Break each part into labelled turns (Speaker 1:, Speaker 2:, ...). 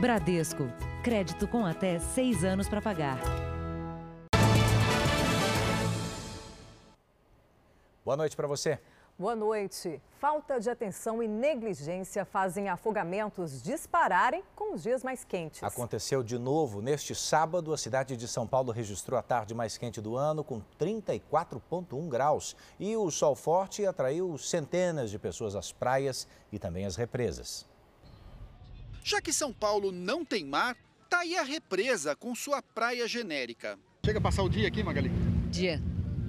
Speaker 1: Bradesco. Crédito com até seis anos para pagar.
Speaker 2: Boa noite para você.
Speaker 3: Boa noite. Falta de atenção e negligência fazem afogamentos dispararem com os dias mais quentes.
Speaker 2: Aconteceu de novo neste sábado. A cidade de São Paulo registrou a tarde mais quente do ano, com 34,1 graus. E o sol forte atraiu centenas de pessoas às praias e também às represas.
Speaker 4: Já que São Paulo não tem mar, tá aí a represa com sua praia genérica.
Speaker 5: Chega a passar o dia aqui, Magali?
Speaker 6: Dia.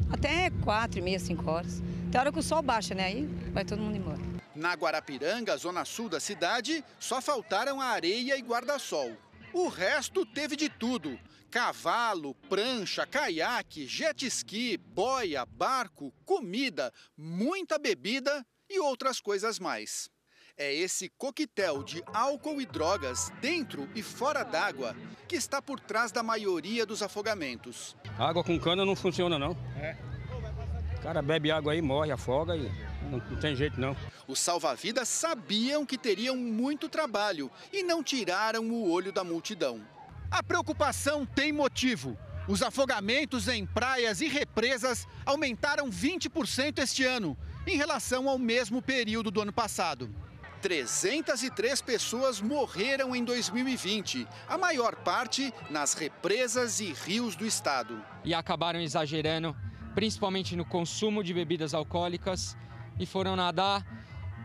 Speaker 6: Até quatro e meia, cinco horas. Tem hora que o sol baixa, né? Aí vai todo mundo embora.
Speaker 4: Na Guarapiranga, zona sul da cidade, só faltaram a areia e guarda-sol. O resto teve de tudo: cavalo, prancha, caiaque, jet ski, boia, barco, comida, muita bebida e outras coisas mais. É esse coquetel de álcool e drogas dentro e fora d'água que está por trás da maioria dos afogamentos.
Speaker 7: Água com cana não funciona não. É. O cara bebe água aí, morre, afoga e não, não tem jeito não.
Speaker 4: Os salva-vidas sabiam que teriam muito trabalho e não tiraram o olho da multidão. A preocupação tem motivo. Os afogamentos em praias e represas aumentaram 20% este ano, em relação ao mesmo período do ano passado. 303 pessoas morreram em 2020, a maior parte nas represas e rios do estado.
Speaker 8: E acabaram exagerando principalmente no consumo de bebidas alcoólicas, e foram nadar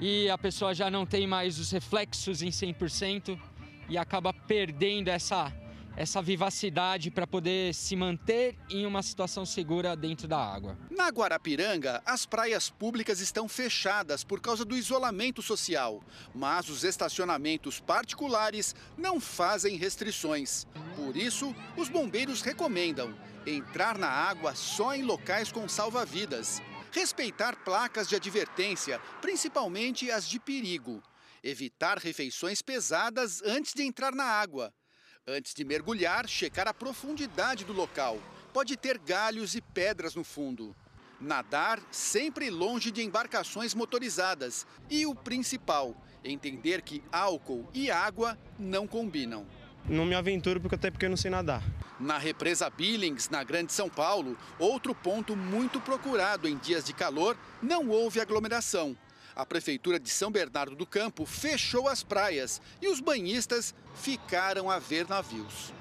Speaker 8: e a pessoa já não tem mais os reflexos em 100% e acaba perdendo essa essa vivacidade para poder se manter em uma situação segura dentro da água.
Speaker 4: Na Guarapiranga, as praias públicas estão fechadas por causa do isolamento social, mas os estacionamentos particulares não fazem restrições. Por isso, os bombeiros recomendam entrar na água só em locais com salva-vidas, respeitar placas de advertência, principalmente as de perigo, evitar refeições pesadas antes de entrar na água Antes de mergulhar, checar a profundidade do local. Pode ter galhos e pedras no fundo. Nadar sempre longe de embarcações motorizadas. E o principal, entender que álcool e água não combinam.
Speaker 9: Não me aventuro porque até porque eu não sei nadar.
Speaker 4: Na represa Billings, na Grande São Paulo, outro ponto muito procurado em dias de calor, não houve aglomeração a Prefeitura de São Bernardo do Campo fechou as praias e os banhistas ficaram a ver navios.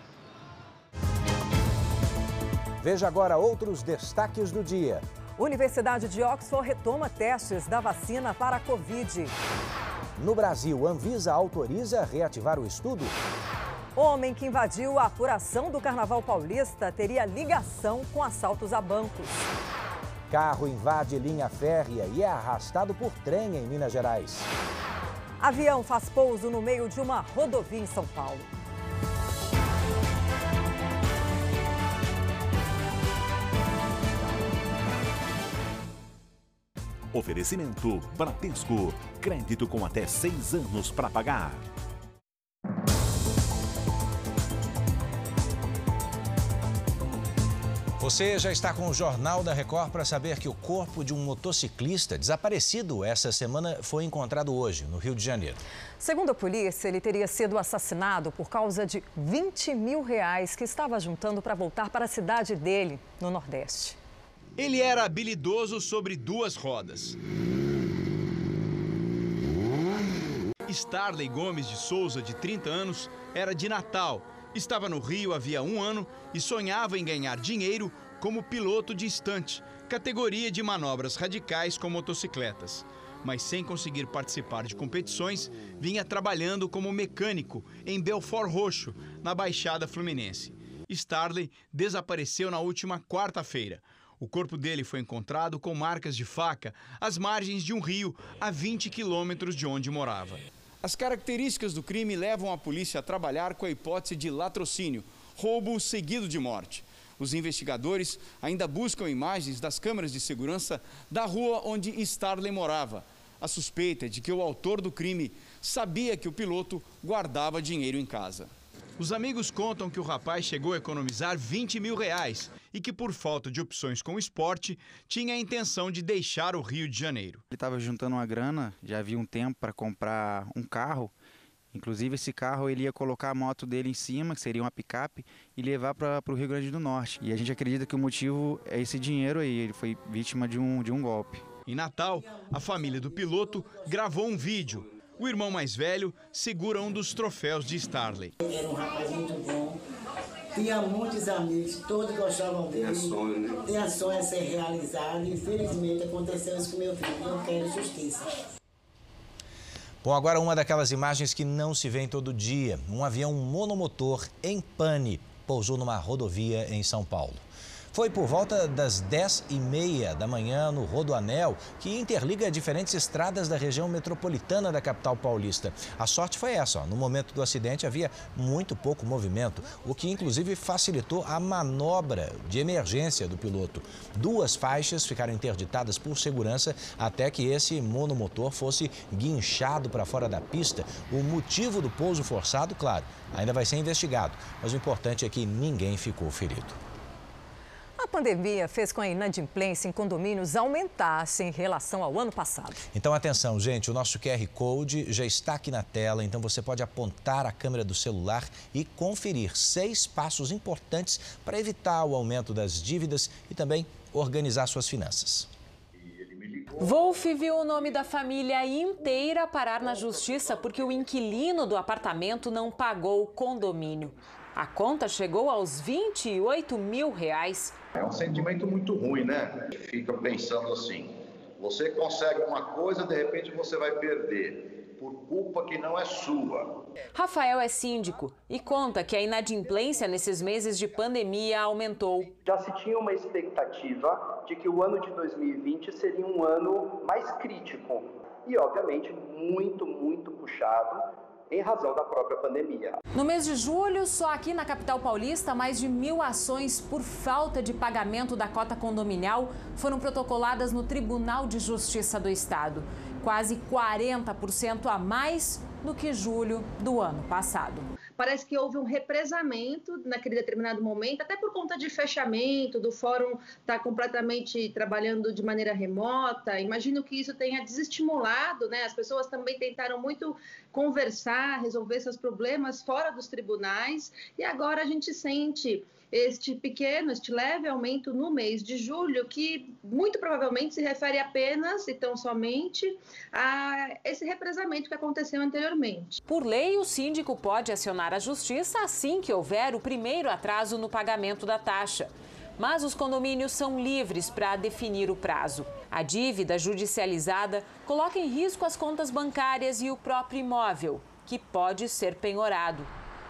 Speaker 2: Veja agora outros destaques do dia.
Speaker 3: Universidade de Oxford retoma testes da vacina para a Covid.
Speaker 2: No Brasil, Anvisa autoriza reativar o estudo.
Speaker 3: Homem que invadiu a apuração do Carnaval Paulista teria ligação com assaltos a bancos.
Speaker 2: Carro invade linha férrea e é arrastado por trem em Minas Gerais.
Speaker 3: Avião faz pouso no meio de uma rodovia em São Paulo.
Speaker 10: Oferecimento Bradesco. Crédito com até seis anos para pagar.
Speaker 2: Você já está com o Jornal da Record para saber que o corpo de um motociclista desaparecido essa semana foi encontrado hoje, no Rio de Janeiro.
Speaker 3: Segundo a polícia, ele teria sido assassinado por causa de 20 mil reais que estava juntando para voltar para a cidade dele, no Nordeste.
Speaker 11: Ele era habilidoso sobre duas rodas. Starley Gomes de Souza, de 30 anos, era de Natal Estava no Rio havia um ano e sonhava em ganhar dinheiro como piloto de estante, categoria de manobras radicais com motocicletas. Mas sem conseguir participar de competições, vinha trabalhando como mecânico em Belfort Roxo, na Baixada Fluminense. Starley desapareceu na última quarta-feira. O corpo dele foi encontrado com marcas de faca às margens de um rio a 20 quilômetros de onde morava. As características do crime levam a polícia a trabalhar com a hipótese de latrocínio, roubo seguido de morte. Os investigadores ainda buscam imagens das câmeras de segurança da rua onde Starley morava. A suspeita é de que o autor do crime sabia que o piloto guardava dinheiro em casa. Os amigos contam que o rapaz chegou a economizar 20 mil reais e que, por falta de opções com o esporte, tinha a intenção de deixar o Rio de Janeiro.
Speaker 12: Ele estava juntando uma grana, já havia um tempo para comprar um carro
Speaker 5: Inclusive esse carro ele ia colocar a moto dele em cima, que seria uma picape, e levar para o Rio Grande do Norte. E a gente acredita que o motivo é esse dinheiro aí, ele foi vítima de um, de um golpe.
Speaker 11: Em Natal, a família do piloto gravou um vídeo. O irmão mais velho segura um dos troféus de Starley.
Speaker 12: Era um rapaz muito bom, tinha muitos amigos, todos gostavam dele. Tinha sonho, né? Tinha sonho a ser realizado. Infelizmente aconteceu isso com meu filho. Eu quero justiça.
Speaker 2: Bom, agora uma daquelas imagens que não se vê todo dia. Um avião monomotor em pane pousou numa rodovia em São Paulo. Foi por volta das 10 e meia da manhã no Rodoanel, que interliga diferentes estradas da região metropolitana da capital paulista. A sorte foi essa, ó. no momento do acidente havia muito pouco movimento, o que inclusive facilitou a manobra de emergência do piloto. Duas faixas ficaram interditadas por segurança até que esse monomotor fosse guinchado para fora da pista. O motivo do pouso forçado, claro, ainda vai ser investigado, mas o importante é que ninguém ficou ferido.
Speaker 3: A pandemia fez com a inadimplência em condomínios aumentasse em relação ao ano passado.
Speaker 2: Então, atenção, gente, o nosso QR Code já está aqui na tela, então você pode apontar a câmera do celular e conferir seis passos importantes para evitar o aumento das dívidas e também organizar suas finanças.
Speaker 13: Wolf viu o nome da família inteira parar na justiça porque o inquilino do apartamento não pagou o condomínio. A conta chegou aos 28 mil reais.
Speaker 14: É um sentimento muito ruim, né? Fica pensando assim: você consegue uma coisa, de repente você vai perder por culpa que não é sua.
Speaker 13: Rafael é síndico e conta que a inadimplência nesses meses de pandemia aumentou.
Speaker 15: Já se tinha uma expectativa de que o ano de 2020 seria um ano mais crítico e, obviamente, muito, muito puxado em razão da própria pandemia.
Speaker 13: No mês de julho, só aqui na capital paulista, mais de mil ações por falta de pagamento da cota condominial foram protocoladas no Tribunal de Justiça do Estado. Quase 40% a mais do que julho do ano passado
Speaker 16: parece que houve um represamento naquele determinado momento, até por conta de fechamento, do fórum estar tá completamente trabalhando de maneira remota. Imagino que isso tenha desestimulado, né? As pessoas também tentaram muito conversar, resolver seus problemas fora dos tribunais, e agora a gente sente este pequeno, este leve aumento no mês de julho, que muito provavelmente se refere apenas e tão somente a esse represamento que aconteceu anteriormente.
Speaker 13: Por lei, o síndico pode acionar a justiça assim que houver o primeiro atraso no pagamento da taxa. Mas os condomínios são livres para definir o prazo. A dívida judicializada coloca em risco as contas bancárias e o próprio imóvel, que pode ser penhorado.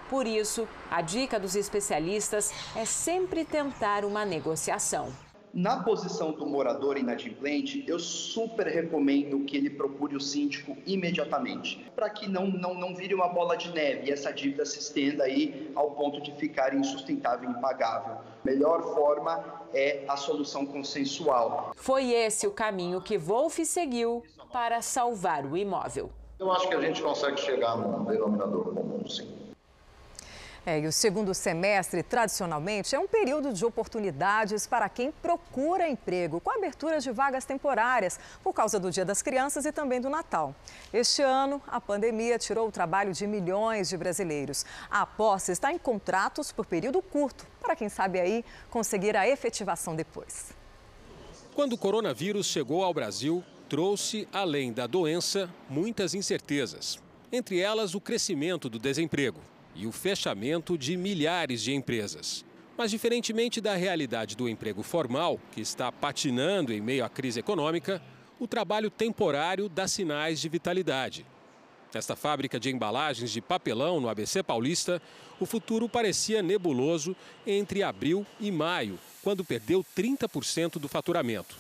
Speaker 13: Por isso, a dica dos especialistas é sempre tentar uma negociação.
Speaker 15: Na posição do morador inadimplente, eu super recomendo que ele procure o síndico imediatamente, para que não, não, não vire uma bola de neve e essa dívida se estenda aí ao ponto de ficar insustentável e impagável. Melhor forma é a solução consensual.
Speaker 13: Foi esse o caminho que Wolf seguiu para salvar o imóvel.
Speaker 14: Eu acho que a gente consegue chegar num denominador comum, sim.
Speaker 3: É, e o segundo semestre, tradicionalmente, é um período de oportunidades para quem procura emprego, com abertura de vagas temporárias, por causa do Dia das Crianças e também do Natal. Este ano, a pandemia tirou o trabalho de milhões de brasileiros. A aposta está em contratos por período curto, para quem sabe aí conseguir a efetivação depois.
Speaker 17: Quando o coronavírus chegou ao Brasil, trouxe, além da doença, muitas incertezas. Entre elas, o crescimento do desemprego e o fechamento de milhares de empresas. Mas, diferentemente da realidade do emprego formal, que está patinando em meio à crise econômica, o trabalho temporário dá sinais de vitalidade. Nesta fábrica de embalagens de papelão no ABC Paulista, o futuro parecia nebuloso entre abril e maio, quando perdeu 30% do faturamento.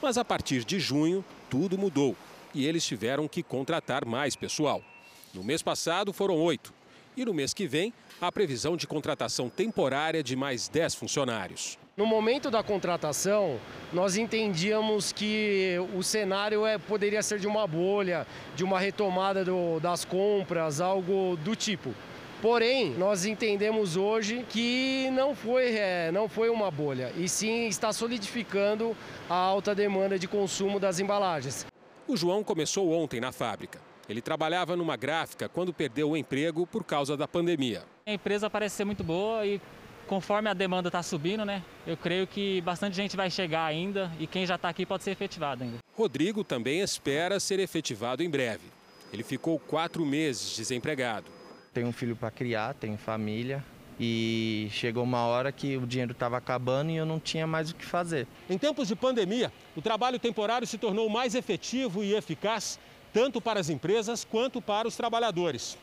Speaker 17: Mas a partir de junho, tudo mudou e eles tiveram que contratar mais pessoal. No mês passado, foram oito e no mês que vem, a previsão de contratação temporária de mais 10 funcionários.
Speaker 18: No momento da contratação, nós entendíamos que o cenário é, poderia ser de uma bolha, de uma retomada do, das compras, algo do tipo. Porém, nós entendemos hoje que não foi, é, não foi uma bolha, e sim está solidificando a alta demanda de consumo das embalagens.
Speaker 17: O João começou ontem na fábrica. Ele trabalhava numa gráfica quando perdeu o emprego por causa da pandemia.
Speaker 19: A empresa parece ser muito boa e conforme a demanda está subindo, né? Eu creio que bastante gente vai chegar ainda e quem já está aqui pode ser efetivado ainda.
Speaker 17: Rodrigo também espera ser efetivado em breve. Ele ficou quatro meses desempregado.
Speaker 20: Tenho um filho para criar, tenho família e chegou uma hora que o dinheiro estava acabando e eu não tinha mais o que fazer.
Speaker 17: Em tempos de pandemia, o trabalho temporário se tornou mais efetivo e eficaz tanto para as empresas quanto para os trabalhadores.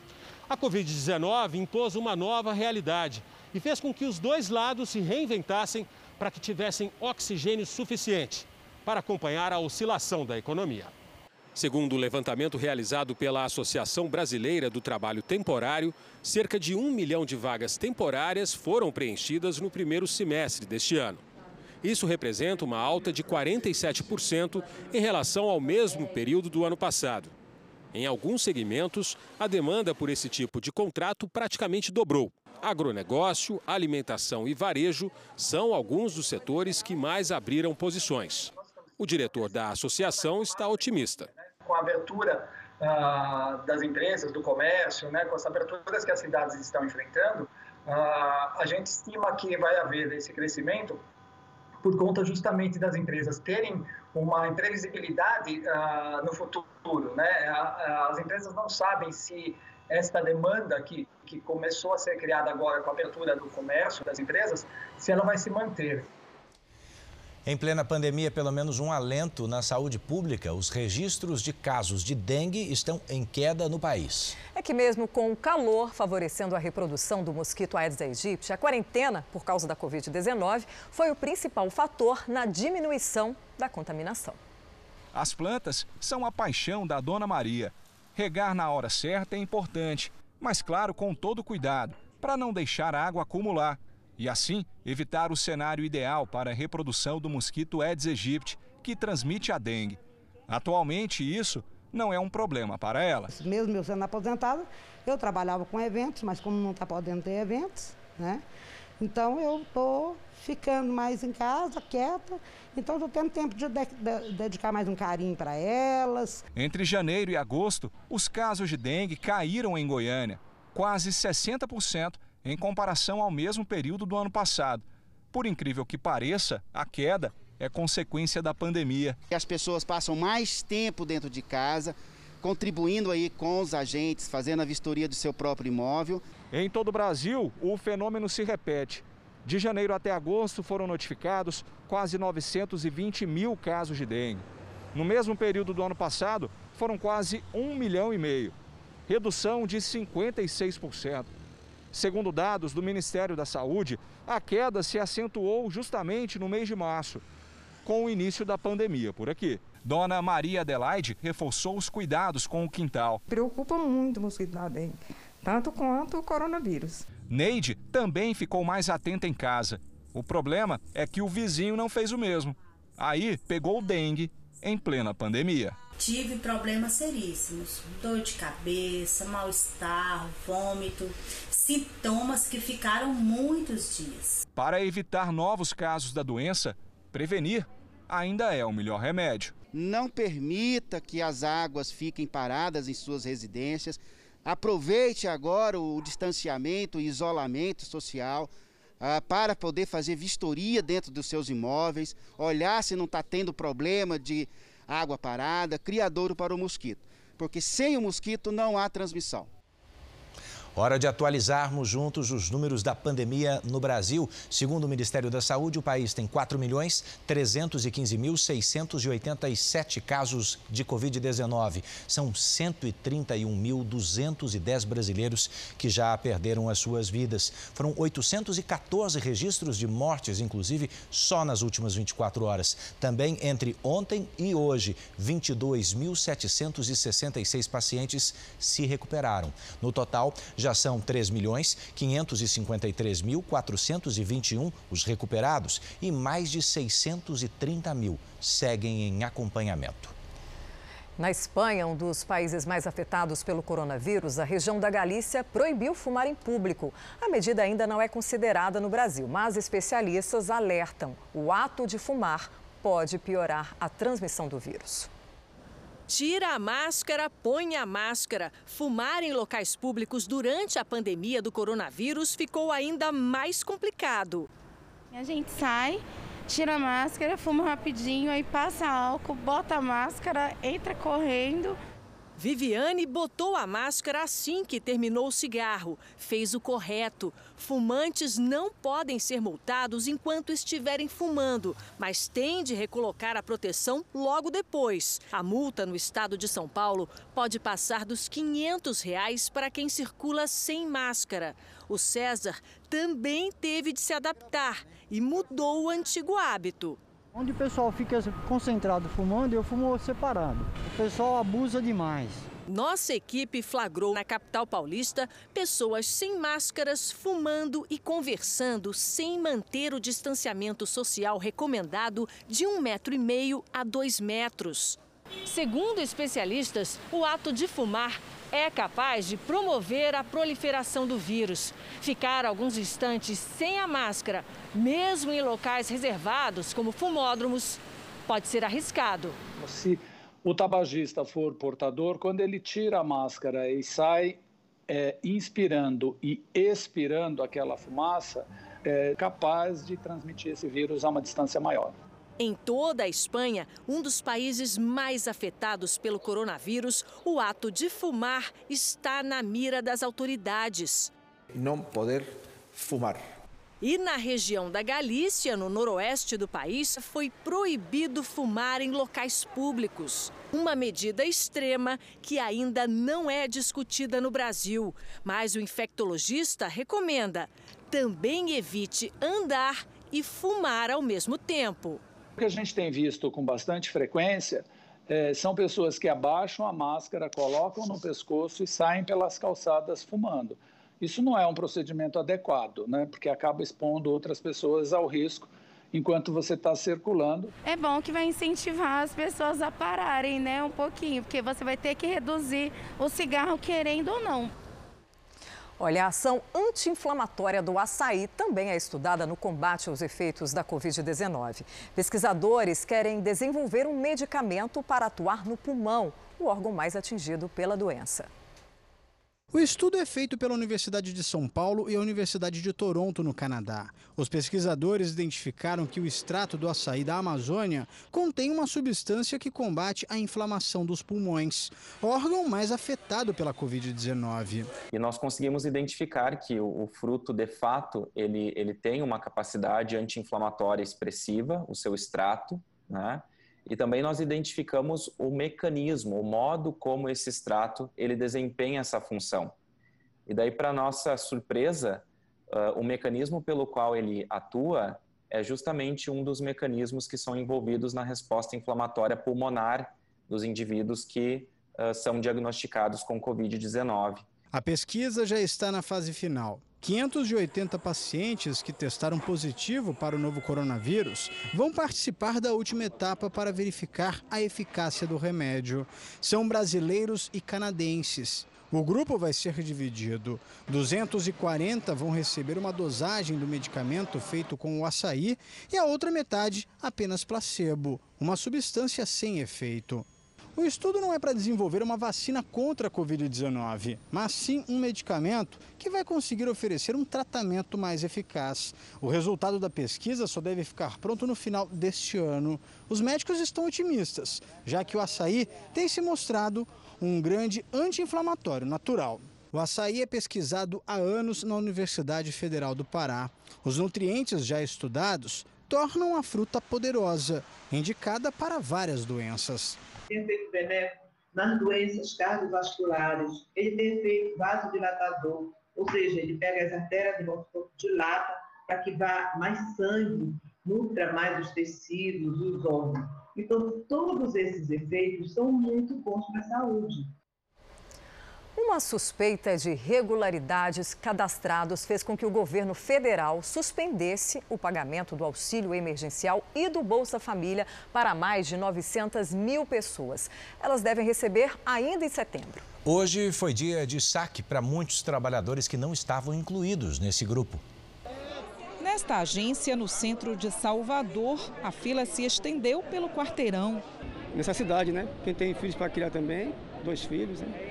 Speaker 17: A Covid-19 impôs uma nova realidade e fez com que os dois lados se reinventassem para que tivessem oxigênio suficiente para acompanhar a oscilação da economia. Segundo o levantamento realizado pela Associação Brasileira do Trabalho Temporário, cerca de um milhão de vagas temporárias foram preenchidas no primeiro semestre deste ano. Isso representa uma alta de 47% em relação ao mesmo período do ano passado. Em alguns segmentos, a demanda por esse tipo de contrato praticamente dobrou. Agronegócio, alimentação e varejo são alguns dos setores que mais abriram posições. O diretor da associação está otimista.
Speaker 21: Com a abertura uh, das empresas, do comércio, né, com as aberturas que as cidades estão enfrentando, uh, a gente estima que vai haver esse crescimento por conta justamente das empresas terem uma imprevisibilidade uh, no futuro. Né? As empresas não sabem se esta demanda que, que começou a ser criada agora com a abertura do comércio das empresas, se ela vai se manter.
Speaker 2: Em plena pandemia, pelo menos um alento na saúde pública. Os registros de casos de dengue estão em queda no país.
Speaker 3: É que mesmo com o calor favorecendo a reprodução do mosquito Aedes aegypti, a quarentena por causa da Covid-19 foi o principal fator na diminuição da contaminação.
Speaker 22: As plantas são a paixão da Dona Maria. Regar na hora certa é importante, mas claro, com todo cuidado, para não deixar a água acumular e assim evitar o cenário ideal para a reprodução do mosquito Aedes aegypti, que transmite a dengue. Atualmente, isso não é um problema para ela.
Speaker 23: Mesmo eu sendo aposentada, eu trabalhava com eventos, mas como não está podendo ter eventos, né? Então eu estou ficando mais em casa, quieta. Então estou tendo tempo de, de, de dedicar mais um carinho para elas.
Speaker 22: Entre janeiro e agosto, os casos de dengue caíram em Goiânia, quase 60% em comparação ao mesmo período do ano passado. Por incrível que pareça, a queda é consequência da pandemia.
Speaker 24: As pessoas passam mais tempo dentro de casa, contribuindo aí com os agentes, fazendo a vistoria do seu próprio imóvel.
Speaker 22: Em todo o Brasil, o fenômeno se repete. De janeiro até agosto foram notificados quase 920 mil casos de dengue. No mesmo período do ano passado, foram quase 1 milhão e meio, redução de 56%. Segundo dados do Ministério da Saúde, a queda se acentuou justamente no mês de março, com o início da pandemia por aqui. Dona Maria Adelaide reforçou os cuidados com o quintal.
Speaker 25: Preocupa muito o mosquito da dengue, tanto quanto o coronavírus.
Speaker 22: Neide também ficou mais atenta em casa. O problema é que o vizinho não fez o mesmo. Aí pegou dengue em plena pandemia.
Speaker 26: Tive problemas seríssimos, dor de cabeça, mal-estar, vômito, sintomas que ficaram muitos dias.
Speaker 22: Para evitar novos casos da doença, prevenir ainda é o melhor remédio.
Speaker 24: Não permita que as águas fiquem paradas em suas residências. Aproveite agora o distanciamento e isolamento social ah, para poder fazer vistoria dentro dos seus imóveis, olhar se não está tendo problema de água parada, criadouro para o mosquito. Porque sem o mosquito não há transmissão.
Speaker 2: Hora de atualizarmos juntos os números da pandemia no Brasil. Segundo o Ministério da Saúde, o país tem 4 milhões 315.687 casos de Covid-19. São 131.210 brasileiros que já perderam as suas vidas. Foram 814 registros de mortes, inclusive, só nas últimas 24 horas. Também entre ontem e hoje, 22.766 pacientes se recuperaram. No total, já são 3 milhões 553 mil 421 os recuperados e mais de 630 mil seguem em acompanhamento.
Speaker 3: Na Espanha, um dos países mais afetados pelo coronavírus, a região da Galícia proibiu fumar em público. A medida ainda não é considerada no Brasil, mas especialistas alertam: o ato de fumar pode piorar a transmissão do vírus.
Speaker 27: Tira a máscara, põe a máscara. Fumar em locais públicos durante a pandemia do coronavírus ficou ainda mais complicado.
Speaker 28: A gente sai, tira a máscara, fuma rapidinho, aí passa álcool, bota a máscara, entra correndo.
Speaker 27: Viviane botou a máscara assim que terminou o cigarro. Fez o correto. Fumantes não podem ser multados enquanto estiverem fumando, mas têm de recolocar a proteção logo depois. A multa no estado de São Paulo pode passar dos 500 reais para quem circula sem máscara. O César também teve de se adaptar e mudou o antigo hábito.
Speaker 29: Onde o pessoal fica concentrado fumando, eu fumo separado. O pessoal abusa demais.
Speaker 27: Nossa equipe flagrou na capital paulista pessoas sem máscaras, fumando e conversando sem manter o distanciamento social recomendado de um metro e meio a dois metros. Segundo especialistas, o ato de fumar é capaz de promover a proliferação do vírus. Ficar alguns instantes sem a máscara, mesmo em locais reservados, como fumódromos, pode ser arriscado.
Speaker 30: Se o tabagista for portador, quando ele tira a máscara e sai é, inspirando e expirando aquela fumaça, é capaz de transmitir esse vírus a uma distância maior.
Speaker 27: Em toda a Espanha, um dos países mais afetados pelo coronavírus, o ato de fumar está na mira das autoridades.
Speaker 31: Não poder fumar.
Speaker 27: E na região da Galícia, no noroeste do país, foi proibido fumar em locais públicos. Uma medida extrema que ainda não é discutida no Brasil. Mas o infectologista recomenda: também evite andar e fumar ao mesmo tempo.
Speaker 30: O que a gente tem visto com bastante frequência é, são pessoas que abaixam a máscara, colocam no pescoço e saem pelas calçadas fumando. Isso não é um procedimento adequado, né? porque acaba expondo outras pessoas ao risco enquanto você está circulando.
Speaker 28: É bom que vai incentivar as pessoas a pararem, né, um pouquinho, porque você vai ter que reduzir o cigarro querendo ou não.
Speaker 3: Olha, a ação anti-inflamatória do açaí também é estudada no combate aos efeitos da Covid-19. Pesquisadores querem desenvolver um medicamento para atuar no pulmão, o órgão mais atingido pela doença.
Speaker 32: O estudo é feito pela Universidade de São Paulo e a Universidade de Toronto, no Canadá. Os pesquisadores identificaram que o extrato do açaí da Amazônia contém uma substância que combate a inflamação dos pulmões, órgão mais afetado pela Covid-19.
Speaker 33: E nós conseguimos identificar que o, o, fruto, de fato, ele, ele tem uma capacidade anti-inflamatória expressiva, o seu extrato, né? E também nós identificamos o mecanismo, o modo como esse extrato ele desempenha essa função. E daí, para nossa surpresa, uh, o mecanismo pelo qual ele atua é justamente um dos mecanismos que são envolvidos na resposta inflamatória pulmonar dos indivíduos que uh, são diagnosticados com Covid-19.
Speaker 32: A pesquisa já está na fase final. 580 pacientes que testaram positivo para o novo coronavírus vão participar da última etapa para verificar a eficácia do remédio. São brasileiros e canadenses. O grupo vai ser dividido. 240 vão receber uma dosagem do medicamento feito com o açaí e a outra metade apenas placebo, uma substância sem efeito. O estudo não é para desenvolver uma vacina contra a Covid-19, mas sim um medicamento que vai conseguir oferecer um tratamento mais eficaz. O resultado da pesquisa só deve ficar pronto no final deste ano. Os médicos estão otimistas, já que o açaí tem se mostrado um grande anti-inflamatório natural. O açaí é pesquisado há anos na Universidade Federal do Pará. Os nutrientes já estudados tornam a fruta poderosa, indicada para várias doenças
Speaker 34: tem efeito benéfico nas doenças cardiovasculares, ele tem efeito vasodilatador, ou seja, ele pega as artérias do nosso corpo, dilata para que vá mais sangue, nutra mais os tecidos, os órgãos. Então, todos esses efeitos são muito bons para a saúde.
Speaker 3: Uma suspeita de irregularidades cadastrados fez com que o governo federal suspendesse o pagamento do auxílio emergencial e do Bolsa Família para mais de 900 mil pessoas. Elas devem receber ainda em setembro.
Speaker 2: Hoje foi dia de saque para muitos trabalhadores que não estavam incluídos nesse grupo.
Speaker 35: Nesta agência, no centro de Salvador, a fila se estendeu pelo quarteirão.
Speaker 36: necessidade, né? Quem tem filhos para criar também, dois filhos, né?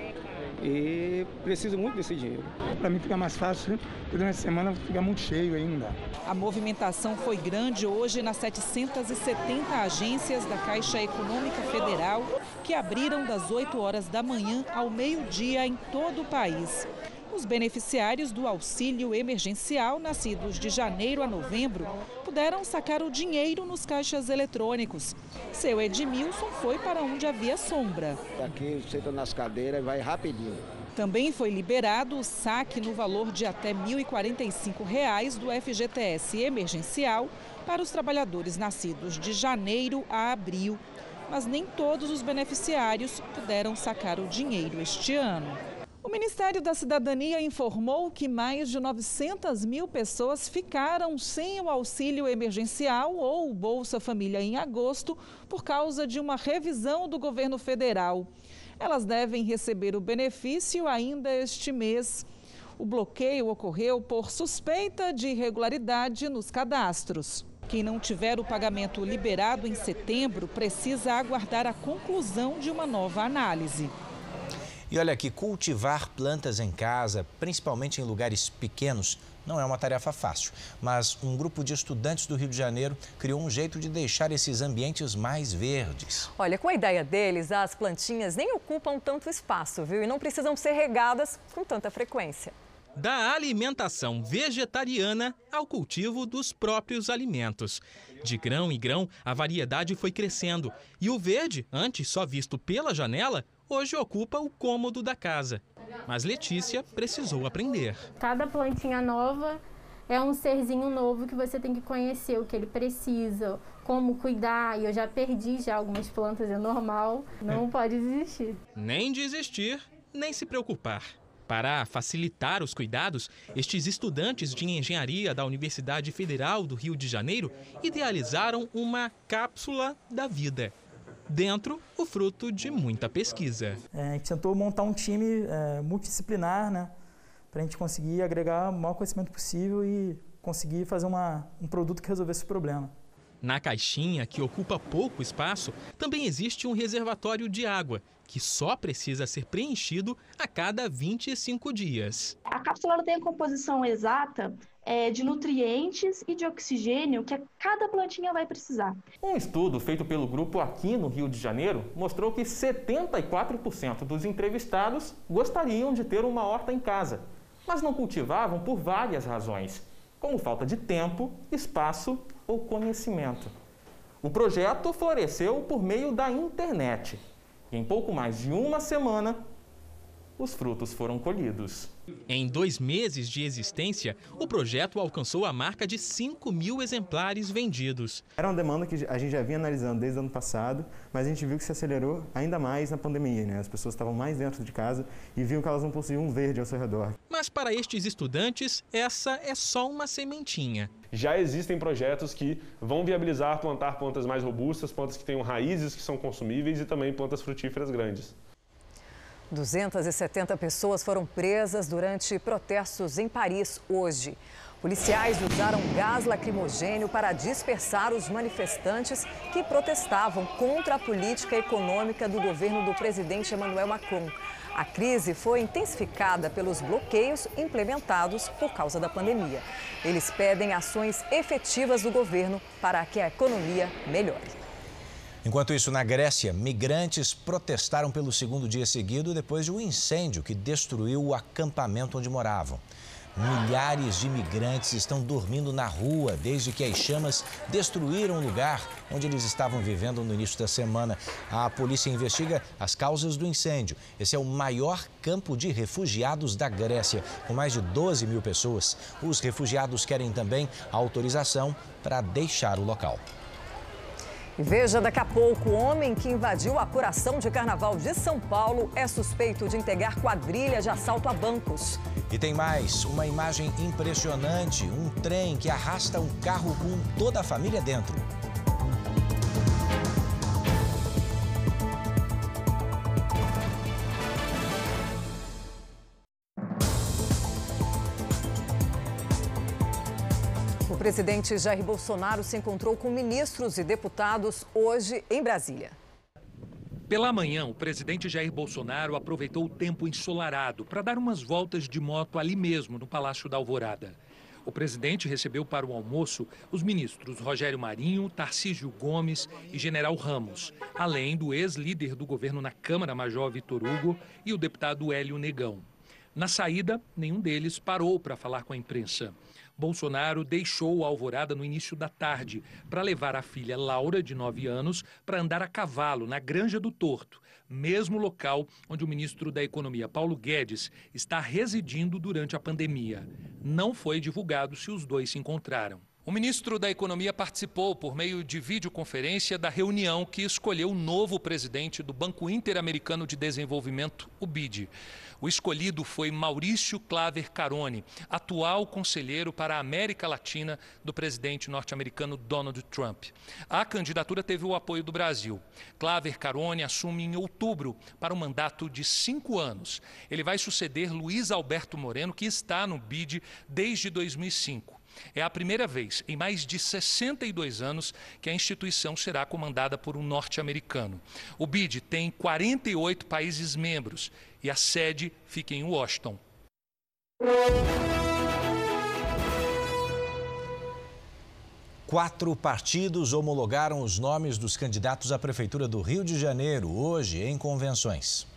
Speaker 36: E preciso muito desse dinheiro.
Speaker 37: Para mim fica mais fácil, porque durante a semana fica muito cheio ainda.
Speaker 38: A movimentação foi grande hoje nas 770 agências da Caixa Econômica Federal, que abriram das 8 horas da manhã ao meio-dia em todo o país. Os beneficiários do auxílio emergencial, nascidos de janeiro a novembro, puderam sacar o dinheiro nos caixas eletrônicos. Seu Edmilson foi para onde havia sombra.
Speaker 39: Aqui senta nas cadeiras e vai rapidinho.
Speaker 38: Também foi liberado o saque no valor de até R$ 1.045 do FGTS emergencial para os trabalhadores nascidos de janeiro a abril. Mas nem todos os beneficiários puderam sacar o dinheiro este ano. Ministério da Cidadania informou que mais de 900 mil pessoas ficaram sem o auxílio emergencial ou Bolsa Família em agosto por causa de uma revisão do governo federal. Elas devem receber o benefício ainda este mês. O bloqueio ocorreu por suspeita de irregularidade nos cadastros. Quem não tiver o pagamento liberado em setembro precisa aguardar a conclusão de uma nova análise.
Speaker 2: E olha aqui, cultivar plantas em casa, principalmente em lugares pequenos, não é uma tarefa fácil, mas um grupo de estudantes do Rio de Janeiro criou um jeito de deixar esses ambientes mais verdes.
Speaker 3: Olha, com a ideia deles, as plantinhas nem ocupam tanto espaço, viu? E não precisam ser regadas com tanta frequência.
Speaker 40: Da alimentação vegetariana ao cultivo dos próprios alimentos. De grão em grão, a variedade foi crescendo e o verde, antes só visto pela janela, hoje ocupa o cômodo da casa. Mas Letícia precisou aprender.
Speaker 41: Cada plantinha nova é um serzinho novo que você tem que conhecer o que ele precisa, como cuidar. E eu já perdi já algumas plantas, é normal. Não pode desistir.
Speaker 40: Nem desistir, nem se preocupar. Para facilitar os cuidados, estes estudantes de engenharia da Universidade Federal do Rio de Janeiro idealizaram uma cápsula da vida dentro o fruto de muita pesquisa.
Speaker 42: É, a gente tentou montar um time é, multidisciplinar, né, para a gente conseguir agregar o maior conhecimento possível e conseguir fazer uma, um produto que resolvesse o problema.
Speaker 40: Na caixinha, que ocupa pouco espaço, também existe um reservatório de água, que só precisa ser preenchido a cada 25 dias.
Speaker 43: A cápsula não tem a composição exata é, de nutrientes e de oxigênio que cada plantinha vai precisar.
Speaker 35: Um estudo feito pelo grupo aqui no Rio de Janeiro mostrou que 74% dos entrevistados gostariam de ter uma horta em casa, mas não cultivavam por várias razões, como falta de tempo, espaço ou conhecimento. O projeto floresceu por meio da internet. E em pouco mais de uma semana, os frutos foram colhidos.
Speaker 40: Em dois meses de existência, o projeto alcançou a marca de 5 mil exemplares vendidos.
Speaker 44: Era uma demanda que a gente já vinha analisando desde o ano passado, mas a gente viu que se acelerou ainda mais na pandemia. Né? As pessoas estavam mais dentro de casa e viam que elas não possuíam um verde ao seu redor.
Speaker 40: Mas para estes estudantes, essa é só uma sementinha.
Speaker 45: Já existem projetos que vão viabilizar plantar plantas mais robustas, plantas que tenham raízes que são consumíveis e também plantas frutíferas grandes.
Speaker 3: 270 pessoas foram presas durante protestos em Paris hoje. Policiais usaram gás lacrimogênio para dispersar os manifestantes que protestavam contra a política econômica do governo do presidente Emmanuel Macron. A crise foi intensificada pelos bloqueios implementados por causa da pandemia. Eles pedem ações efetivas do governo para que a economia melhore.
Speaker 2: Enquanto isso, na Grécia, migrantes protestaram pelo segundo dia seguido depois de um incêndio que destruiu o acampamento onde moravam. Milhares de imigrantes estão dormindo na rua desde que as chamas destruíram o lugar onde eles estavam vivendo no início da semana. A polícia investiga as causas do incêndio. Esse é o maior campo de refugiados da Grécia, com mais de 12 mil pessoas. Os refugiados querem também autorização para deixar o local.
Speaker 3: Veja daqui a pouco, o homem que invadiu a apuração de carnaval de São Paulo é suspeito de integrar quadrilha de assalto a bancos.
Speaker 2: E tem mais, uma imagem impressionante, um trem que arrasta um carro com toda a família dentro.
Speaker 3: Presidente Jair Bolsonaro se encontrou com ministros e deputados hoje em Brasília.
Speaker 46: Pela manhã, o presidente Jair Bolsonaro aproveitou o tempo ensolarado para dar umas voltas de moto ali mesmo, no Palácio da Alvorada. O presidente recebeu para o almoço os ministros Rogério Marinho, Tarcísio Gomes e General Ramos, além do ex-líder do governo na Câmara, Major Vitor Hugo, e o deputado Hélio Negão. Na saída, nenhum deles parou para falar com a imprensa. Bolsonaro deixou a Alvorada no início da tarde para levar a filha Laura, de 9 anos, para andar a cavalo na Granja do Torto, mesmo local onde o ministro da Economia, Paulo Guedes, está residindo durante a pandemia. Não foi divulgado se os dois se encontraram. O ministro da Economia participou, por meio de videoconferência, da reunião que escolheu o novo presidente do Banco Interamericano de Desenvolvimento, o BID. O escolhido foi Maurício Claver Carone, atual conselheiro para a América Latina do presidente norte-americano Donald Trump. A candidatura teve o apoio do Brasil. Claver Carone assume em outubro para um mandato de cinco anos. Ele vai suceder Luiz Alberto Moreno, que está no BID desde 2005. É a primeira vez em mais de 62 anos que a instituição será comandada por um norte-americano. O BID tem 48 países membros e a sede fica em Washington.
Speaker 2: Quatro partidos homologaram os nomes dos candidatos à Prefeitura do Rio de Janeiro hoje em convenções.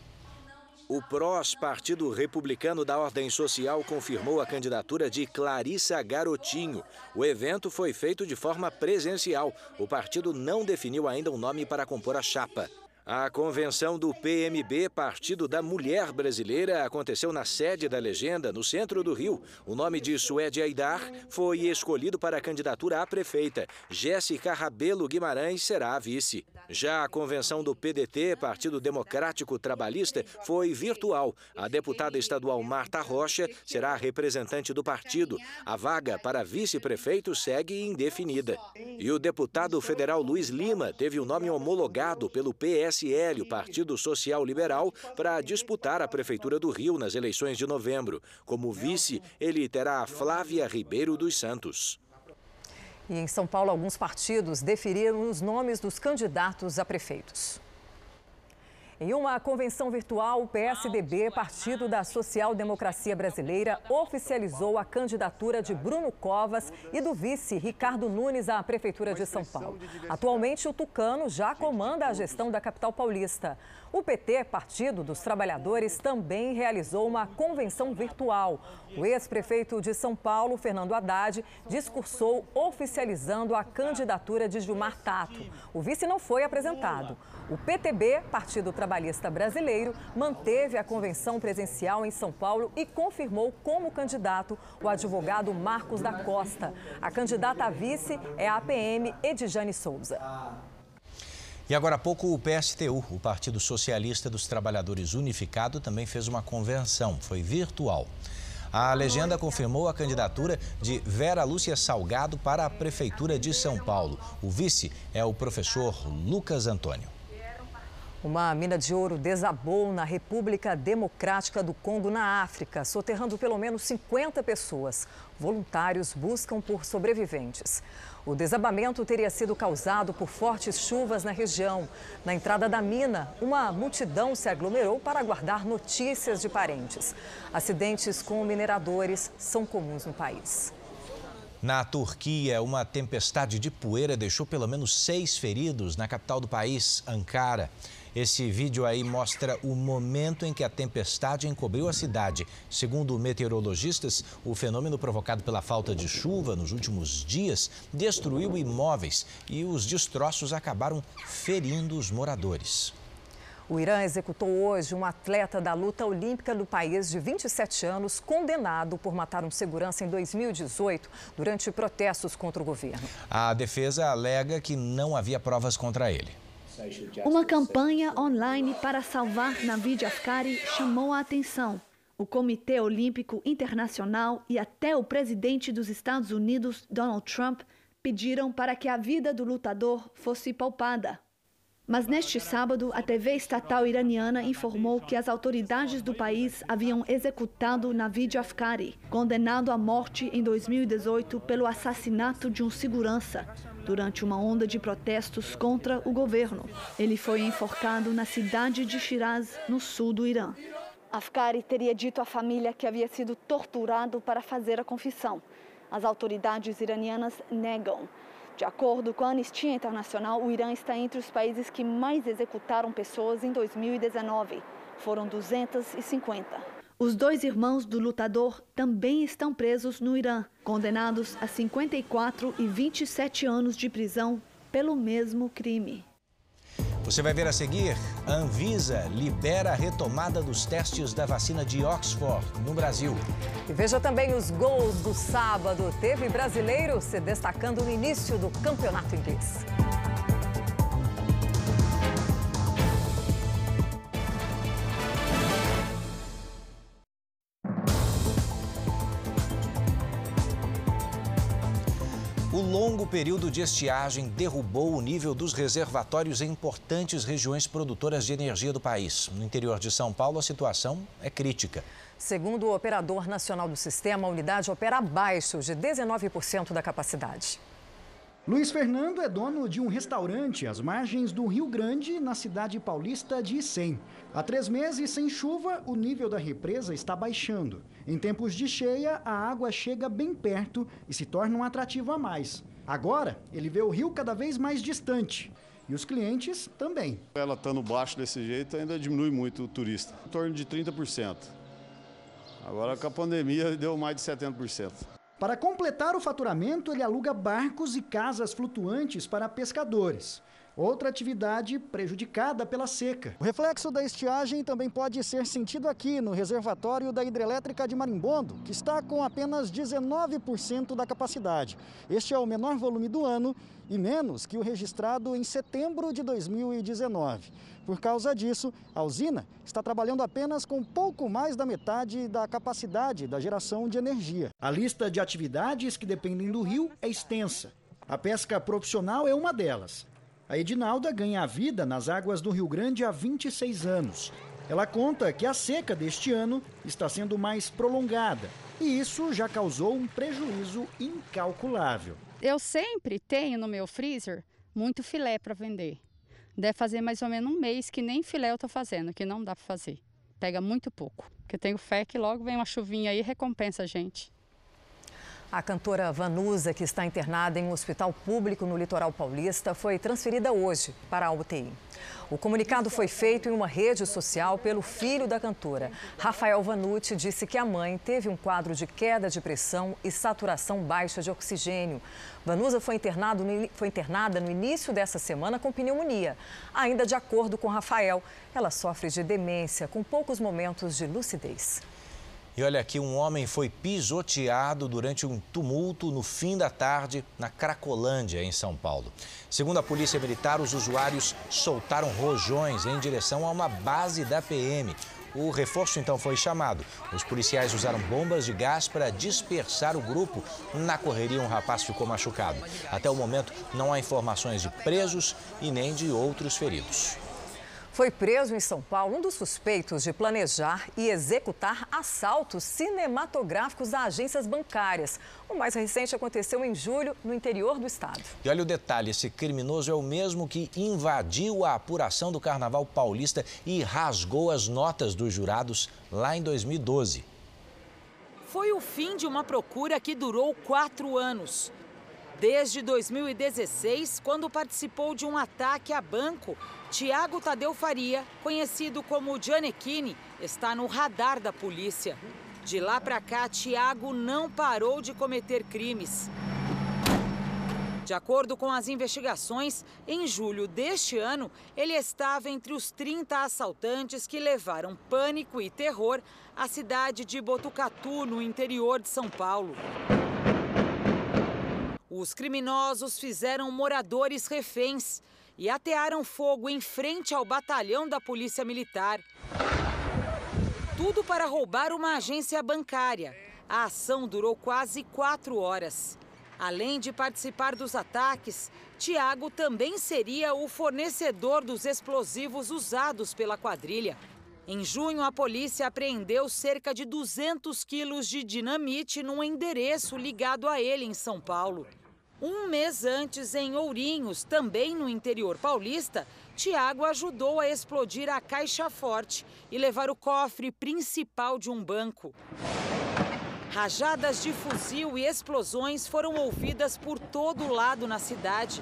Speaker 47: O PROS, Partido Republicano da Ordem Social, confirmou a candidatura de Clarissa Garotinho. O evento foi feito de forma presencial. O partido não definiu ainda um nome para compor a chapa. A convenção do PMB, Partido da Mulher Brasileira, aconteceu na sede da legenda, no centro do Rio. O nome de Suede Aidar foi escolhido para a candidatura à prefeita. Jéssica Rabelo Guimarães será a vice. Já a convenção do PDT, Partido Democrático Trabalhista, foi virtual. A deputada estadual Marta Rocha será a representante do partido. A vaga para vice-prefeito segue indefinida. E o deputado federal Luiz Lima teve o nome homologado pelo PS PSL, o Partido Social Liberal, para disputar a Prefeitura do Rio nas eleições de novembro. Como vice, ele terá Flávia Ribeiro dos Santos.
Speaker 3: E em São Paulo, alguns partidos deferiram os nomes dos candidatos a prefeitos. Em uma convenção virtual, o PSDB, Partido da Social Democracia Brasileira, oficializou a candidatura de Bruno Covas e do vice Ricardo Nunes à Prefeitura de São Paulo. Atualmente, o Tucano já comanda a gestão da capital paulista. O PT, Partido dos Trabalhadores, também realizou uma convenção virtual. O ex-prefeito de São Paulo, Fernando Haddad, discursou oficializando a candidatura de Gilmar Tato. O vice não foi apresentado. O PTB, Partido Trabalhista Brasileiro, manteve a convenção presencial em São Paulo e confirmou como candidato o advogado Marcos da Costa. A candidata a vice é a APM Edjane Souza.
Speaker 2: E agora há pouco o PSTU, o Partido Socialista dos Trabalhadores Unificado, também fez uma convenção, foi virtual. A legenda confirmou a candidatura de Vera Lúcia Salgado para a Prefeitura de São Paulo. O vice é o professor Lucas Antônio.
Speaker 3: Uma mina de ouro desabou na República Democrática do Congo, na África, soterrando pelo menos 50 pessoas. Voluntários buscam por sobreviventes. O desabamento teria sido causado por fortes chuvas na região. Na entrada da mina, uma multidão se aglomerou para aguardar notícias de parentes. Acidentes com mineradores são comuns no país.
Speaker 2: Na Turquia, uma tempestade de poeira deixou pelo menos seis feridos na capital do país, Ankara. Esse vídeo aí mostra o momento em que a tempestade encobriu a cidade. Segundo meteorologistas, o fenômeno provocado pela falta de chuva nos últimos dias destruiu imóveis e os destroços acabaram ferindo os moradores.
Speaker 3: O Irã executou hoje um atleta da luta olímpica do país de 27 anos, condenado por matar um segurança em 2018 durante protestos contra o governo.
Speaker 2: A defesa alega que não havia provas contra ele.
Speaker 48: Uma campanha online para salvar Navid Afkari chamou a atenção. O Comitê Olímpico Internacional e até o presidente dos Estados Unidos, Donald Trump, pediram para que a vida do lutador fosse poupada. Mas neste sábado, a TV estatal iraniana informou que as autoridades do país haviam executado Navid Afkari, condenado à morte em 2018 pelo assassinato de um segurança, durante uma onda de protestos contra o governo. Ele foi enforcado na cidade de Shiraz, no sul do Irã. Afkari teria dito à família que havia sido torturado para fazer a confissão. As autoridades iranianas negam. De acordo com a Anistia Internacional, o Irã está entre os países que mais executaram pessoas em 2019. Foram 250. Os dois irmãos do lutador também estão presos no Irã, condenados a 54 e 27 anos de prisão pelo mesmo crime.
Speaker 2: Você vai ver a seguir: a Anvisa libera a retomada dos testes da vacina de Oxford no Brasil.
Speaker 3: E veja também os gols do sábado. Teve brasileiro se destacando no início do campeonato inglês.
Speaker 2: Longo período de estiagem derrubou o nível dos reservatórios em importantes regiões produtoras de energia do país. No interior de São Paulo, a situação é crítica.
Speaker 3: Segundo o operador nacional do sistema, a unidade opera abaixo de 19% da capacidade.
Speaker 49: Luiz Fernando é dono de um restaurante às margens do Rio Grande, na cidade paulista de Icém. Há três meses sem chuva, o nível da represa está baixando. Em tempos de cheia, a água chega bem perto e se torna um atrativo a mais. Agora, ele vê o rio cada vez mais distante. E os clientes também.
Speaker 50: Ela estando baixo desse jeito ainda diminui muito o turista, em torno de 30%. Agora com a pandemia deu mais de 70%.
Speaker 49: Para completar o faturamento, ele aluga barcos e casas flutuantes para pescadores. Outra atividade prejudicada pela seca. O reflexo da estiagem também pode ser sentido aqui no reservatório da hidrelétrica de Marimbondo, que está com apenas 19% da capacidade. Este é o menor volume do ano e menos que o registrado em setembro de 2019. Por causa disso, a usina está trabalhando apenas com pouco mais da metade da capacidade da geração de energia. A lista de atividades que dependem do rio é extensa. A pesca profissional é uma delas. A Edinalda ganha a vida nas águas do Rio Grande há 26 anos. Ela conta que a seca deste ano está sendo mais prolongada e isso já causou um prejuízo incalculável.
Speaker 28: Eu sempre tenho no meu freezer muito filé para vender. Deve fazer mais ou menos um mês que nem filé eu estou fazendo, que não dá para fazer. Pega muito pouco. Porque eu tenho fé que logo vem uma chuvinha e recompensa a gente.
Speaker 3: A cantora Vanusa, que está internada em um hospital público no litoral paulista, foi transferida hoje para a UTI. O comunicado foi feito em uma rede social pelo filho da cantora. Rafael Vanucci disse que a mãe teve um quadro de queda de pressão e saturação baixa de oxigênio. Vanusa foi, no, foi internada no início dessa semana com pneumonia. Ainda de acordo com Rafael, ela sofre de demência, com poucos momentos de lucidez.
Speaker 2: E olha aqui, um homem foi pisoteado durante um tumulto no fim da tarde na Cracolândia, em São Paulo. Segundo a Polícia Militar, os usuários soltaram rojões em direção a uma base da PM. O reforço então foi chamado. Os policiais usaram bombas de gás para dispersar o grupo. Na correria, um rapaz ficou machucado. Até o momento, não há informações de presos e nem de outros feridos.
Speaker 3: Foi preso em São Paulo um dos suspeitos de planejar e executar assaltos cinematográficos a agências bancárias. O mais recente aconteceu em julho, no interior do estado.
Speaker 2: E olha o detalhe: esse criminoso é o mesmo que invadiu a apuração do Carnaval Paulista e rasgou as notas dos jurados lá em 2012.
Speaker 45: Foi o fim de uma procura que durou quatro anos. Desde 2016, quando participou de um ataque a banco, Tiago Tadeu Faria, conhecido como Gianecchini, está no radar da polícia. De lá para cá, Tiago não parou de cometer crimes. De acordo com as investigações, em julho deste ano, ele estava entre os 30 assaltantes que levaram pânico e terror à cidade de Botucatu, no interior de São Paulo. Os criminosos fizeram moradores reféns e atearam fogo em frente ao batalhão da Polícia Militar. Tudo para roubar uma agência bancária. A ação durou quase quatro horas. Além de participar dos ataques, Tiago também seria o fornecedor dos explosivos usados pela quadrilha. Em junho, a polícia apreendeu cerca de 200 quilos de dinamite num endereço ligado a ele em São Paulo. Um mês antes, em Ourinhos, também no interior paulista, Tiago ajudou a explodir a caixa forte e levar o cofre principal de um banco. Rajadas de fuzil e explosões foram ouvidas por todo lado na cidade.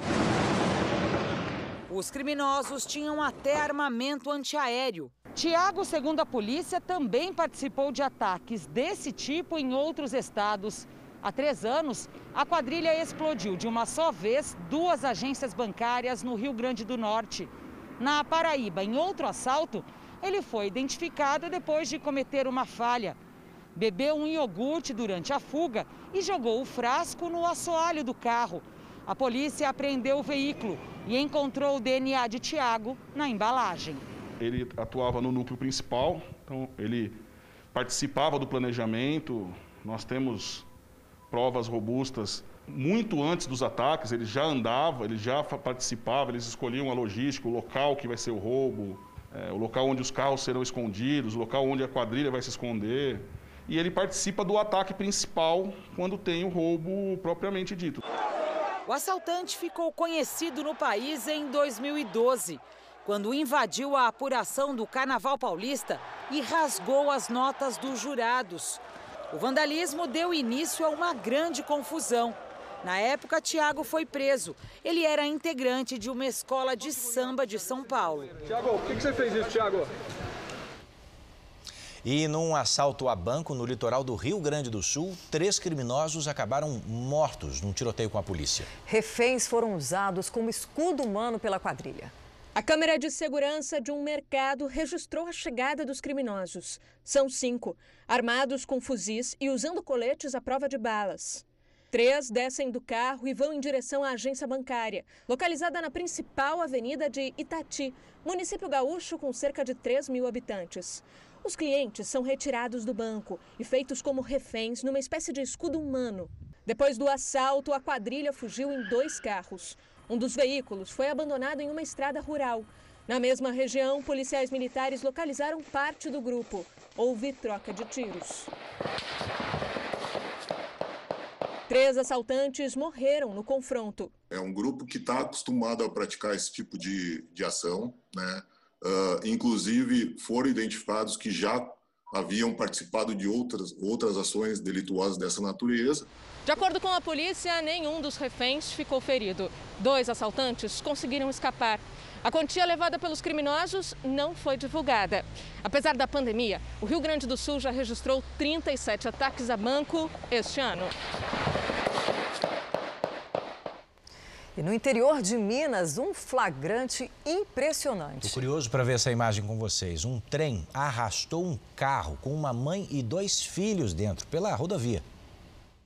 Speaker 45: Os criminosos tinham até armamento antiaéreo. Tiago, segundo a polícia, também participou de ataques desse tipo em outros estados. Há três anos, a quadrilha explodiu de uma só vez duas agências bancárias no Rio Grande do Norte. Na Paraíba, em outro assalto, ele foi identificado depois de cometer uma falha bebeu um iogurte durante a fuga e jogou o frasco no assoalho do carro. A polícia apreendeu o veículo e encontrou o DNA de Tiago na embalagem.
Speaker 22: Ele atuava no núcleo principal, então ele participava do planejamento. Nós temos provas robustas muito antes dos ataques, ele já andava, ele já participava, eles escolhiam a logística, o local que vai ser o roubo, é, o local onde os carros serão escondidos, o local onde a quadrilha vai se esconder e ele participa do ataque principal quando tem o roubo propriamente dito.
Speaker 45: O assaltante ficou conhecido no país em 2012, quando invadiu a apuração do Carnaval Paulista e rasgou as notas dos jurados. O vandalismo deu início a uma grande confusão. Na época, Tiago foi preso. Ele era integrante de uma escola de samba de São Paulo.
Speaker 22: Tiago, por que você fez isso, Tiago?
Speaker 2: E num assalto a banco no litoral do Rio Grande do Sul, três criminosos acabaram mortos num tiroteio com a polícia.
Speaker 3: Reféns foram usados como escudo humano pela quadrilha.
Speaker 51: A câmera de segurança de um mercado registrou a chegada dos criminosos. São cinco, armados com fuzis e usando coletes à prova de balas. Três descem do carro e vão em direção à agência bancária, localizada na principal avenida de Itati, município gaúcho com cerca de 3 mil habitantes. Os clientes são retirados do banco e feitos como reféns numa espécie de escudo humano. Depois do assalto, a quadrilha fugiu em dois carros. Um dos veículos foi abandonado em uma estrada rural. Na mesma região, policiais militares localizaram parte do grupo. Houve troca de tiros. Três assaltantes morreram no confronto.
Speaker 50: É um grupo que está acostumado a praticar esse tipo de, de ação, né? Uh, inclusive, foram identificados que já haviam participado de outras, outras ações delituosas dessa natureza.
Speaker 51: De acordo com a polícia, nenhum dos reféns ficou ferido. Dois assaltantes conseguiram escapar. A quantia levada pelos criminosos não foi divulgada. Apesar da pandemia, o Rio Grande do Sul já registrou 37 ataques a banco este ano.
Speaker 3: E no interior de Minas, um flagrante impressionante.
Speaker 2: Estou curioso para ver essa imagem com vocês. Um trem arrastou um carro com uma mãe e dois filhos dentro pela rodovia.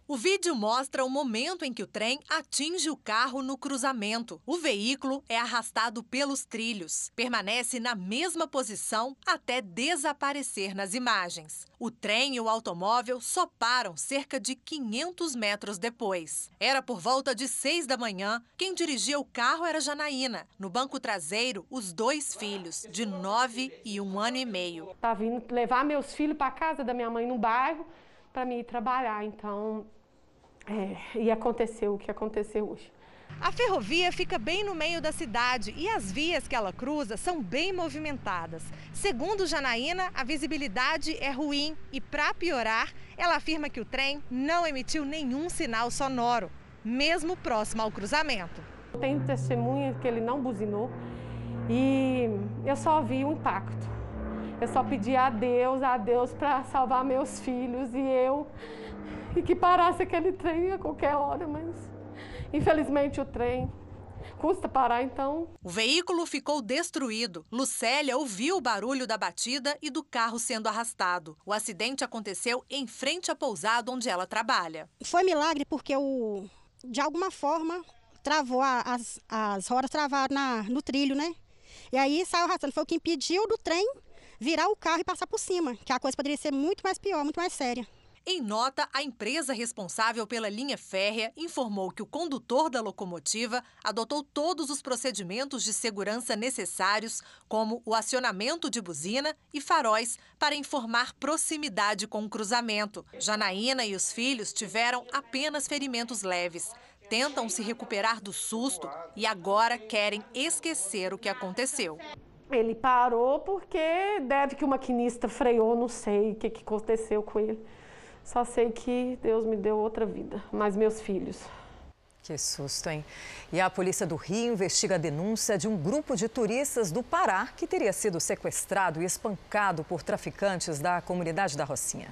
Speaker 27: O vídeo mostra o momento em que o trem atinge o carro no cruzamento. O veículo é arrastado pelos trilhos, permanece na mesma posição até desaparecer nas imagens. O trem e o automóvel só param cerca de 500 metros depois. Era por volta de 6 da manhã. Quem dirigia o carro era Janaína. No banco traseiro, os dois filhos, de 9 e um ano e meio.
Speaker 52: Estava vindo levar meus filhos para casa da minha mãe no bairro para mim ir trabalhar. Então, é, e aconteceu o que aconteceu hoje.
Speaker 27: A ferrovia fica bem no meio da cidade e as vias que ela cruza são bem movimentadas. Segundo Janaína, a visibilidade é ruim e, para piorar, ela afirma que o trem não emitiu nenhum sinal sonoro, mesmo próximo ao cruzamento.
Speaker 52: Tem testemunha que ele não buzinou e eu só vi o impacto. Eu só pedi a Deus, a Deus para salvar meus filhos e eu e que parasse aquele trem a qualquer hora, mas infelizmente o trem custa parar então.
Speaker 27: O veículo ficou destruído. Lucélia ouviu o barulho da batida e do carro sendo arrastado. O acidente aconteceu em frente à pousada onde ela trabalha.
Speaker 53: Foi milagre porque o de alguma forma travou as, as rodas travaram na, no trilho, né? E aí saiu arrastando. Foi o que impediu do trem virar o carro e passar por cima, que a coisa poderia ser muito mais pior, muito mais séria.
Speaker 27: Em nota, a empresa responsável pela linha férrea informou que o condutor da locomotiva adotou todos os procedimentos de segurança necessários, como o acionamento de buzina e faróis, para informar proximidade com o cruzamento. Janaína e os filhos tiveram apenas ferimentos leves.
Speaker 54: tentam se recuperar do susto e agora querem esquecer o que aconteceu.
Speaker 55: Ele parou porque deve que o maquinista freou, não sei o que, aconteceu com ele. Só sei que Deus me deu outra vida, mas meus filhos.
Speaker 3: Que susto, hein? E a polícia do Rio investiga a denúncia de um grupo de turistas do Pará que teria sido sequestrado e espancado por traficantes da comunidade da Rocinha.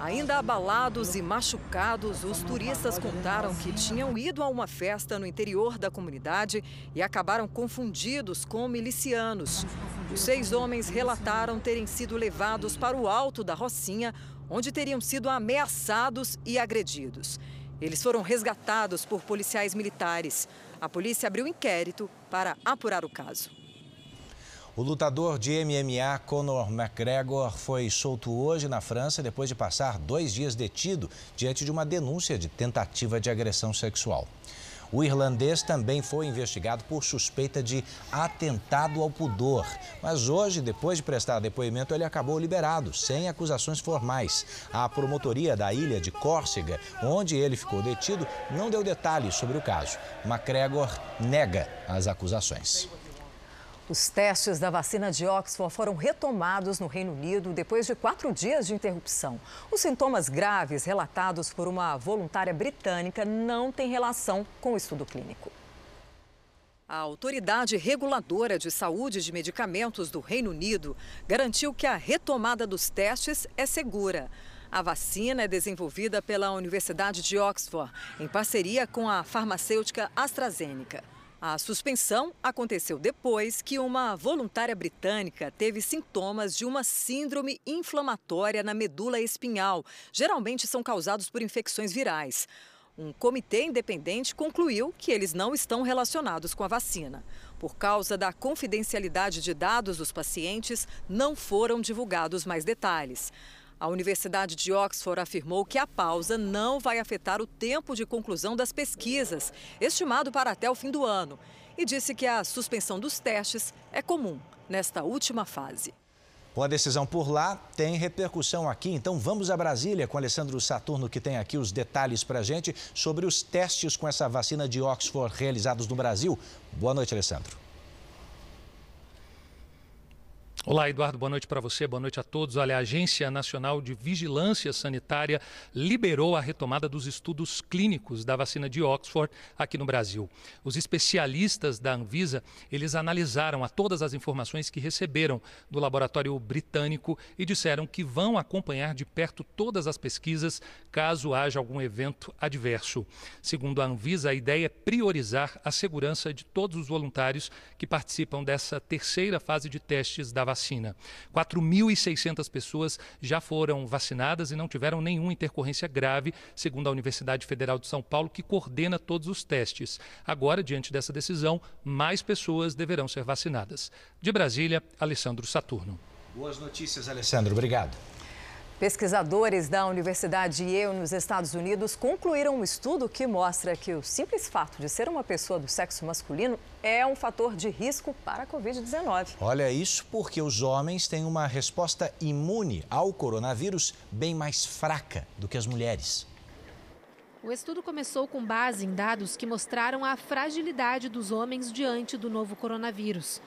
Speaker 3: Ainda abalados e machucados, os turistas contaram que tinham ido a uma festa no interior da comunidade e acabaram confundidos com milicianos. Os seis homens relataram terem sido levados para o alto da Rocinha, onde teriam sido ameaçados e agredidos. Eles foram resgatados por policiais militares. A polícia abriu inquérito para apurar o caso.
Speaker 2: O lutador de MMA Conor McGregor foi solto hoje na França depois de passar dois dias detido diante de uma denúncia de tentativa de agressão sexual. O irlandês também foi investigado por suspeita de atentado ao pudor. Mas hoje, depois de prestar depoimento, ele acabou liberado, sem acusações formais. A promotoria da ilha de Córcega, onde ele ficou detido, não deu detalhes sobre o caso. McGregor nega as acusações.
Speaker 3: Os testes da vacina de Oxford foram retomados no Reino Unido depois de quatro dias de interrupção. Os sintomas graves relatados por uma voluntária britânica não têm relação com o estudo clínico. A Autoridade Reguladora de Saúde de Medicamentos do Reino Unido garantiu que a retomada dos testes é segura. A vacina é desenvolvida pela Universidade de Oxford, em parceria com a farmacêutica AstraZeneca. A suspensão aconteceu depois que uma voluntária britânica teve sintomas de uma síndrome inflamatória na medula espinhal. Geralmente são causados por infecções virais. Um comitê independente concluiu que eles não estão relacionados com a vacina. Por causa da confidencialidade de dados dos pacientes, não foram divulgados mais detalhes. A Universidade de Oxford afirmou que a pausa não vai afetar o tempo de conclusão das pesquisas, estimado para até o fim do ano, e disse que a suspensão dos testes é comum nesta última fase.
Speaker 2: Com a decisão por lá, tem repercussão aqui. Então vamos a Brasília com Alessandro Saturno, que tem aqui os detalhes para a gente sobre os testes com essa vacina de Oxford realizados no Brasil. Boa noite, Alessandro.
Speaker 46: Olá, Eduardo, boa noite para você, boa noite a todos. Olha, a Agência Nacional de Vigilância Sanitária liberou a retomada dos estudos clínicos da vacina de Oxford aqui no Brasil. Os especialistas da Anvisa, eles analisaram a todas as informações que receberam do laboratório britânico e disseram que vão acompanhar de perto todas as pesquisas caso haja algum evento adverso. Segundo a Anvisa, a ideia é priorizar a segurança de todos os voluntários que participam dessa terceira fase de testes da vacina vacina. 4.600 pessoas já foram vacinadas e não tiveram nenhuma intercorrência grave, segundo a Universidade Federal de São Paulo, que coordena todos os testes. Agora, diante dessa decisão, mais pessoas deverão ser vacinadas. De Brasília, Alessandro Saturno.
Speaker 2: Boas notícias, Alessandro. Obrigado.
Speaker 3: Pesquisadores da Universidade Yale, nos Estados Unidos, concluíram um estudo que mostra que o simples fato de ser uma pessoa do sexo masculino é um fator de risco para a Covid-19.
Speaker 2: Olha, isso porque os homens têm uma resposta imune ao coronavírus bem mais fraca do que as mulheres.
Speaker 56: O estudo começou com base em dados que mostraram a fragilidade dos homens diante do novo coronavírus.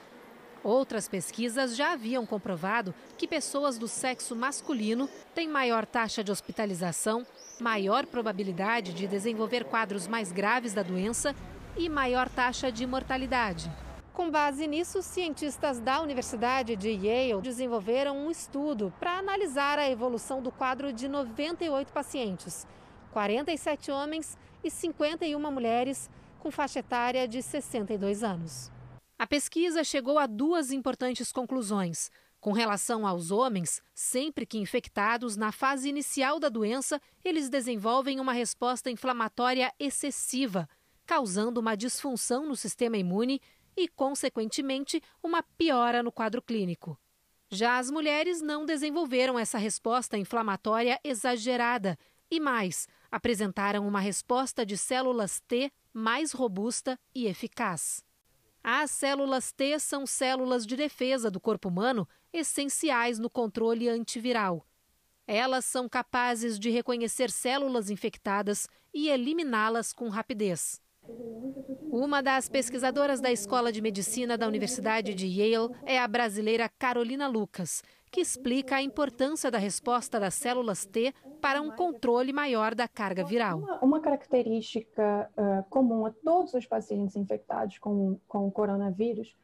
Speaker 56: Outras pesquisas já haviam comprovado que pessoas do sexo masculino têm maior taxa de hospitalização, maior probabilidade de desenvolver quadros mais graves da doença e maior taxa de mortalidade. Com base nisso, cientistas da Universidade de Yale desenvolveram um estudo para analisar a evolução do quadro de 98 pacientes, 47 homens e 51 mulheres, com faixa etária de 62 anos. A pesquisa chegou a duas importantes conclusões. Com relação aos homens, sempre que infectados na fase inicial da doença, eles desenvolvem uma resposta inflamatória excessiva, causando uma disfunção no sistema imune e, consequentemente, uma piora no quadro clínico. Já as mulheres não desenvolveram essa resposta inflamatória exagerada e, mais, apresentaram uma resposta de células T mais robusta e eficaz. As células T são células de defesa do corpo humano essenciais no controle antiviral. Elas são capazes de reconhecer células infectadas e eliminá-las com rapidez. Uma das pesquisadoras da Escola de Medicina da Universidade de Yale é a brasileira Carolina Lucas, que explica a importância da resposta das células T para um controle maior da carga viral.
Speaker 57: Uma, uma característica uh, comum a todos os pacientes infectados com, com o coronavírus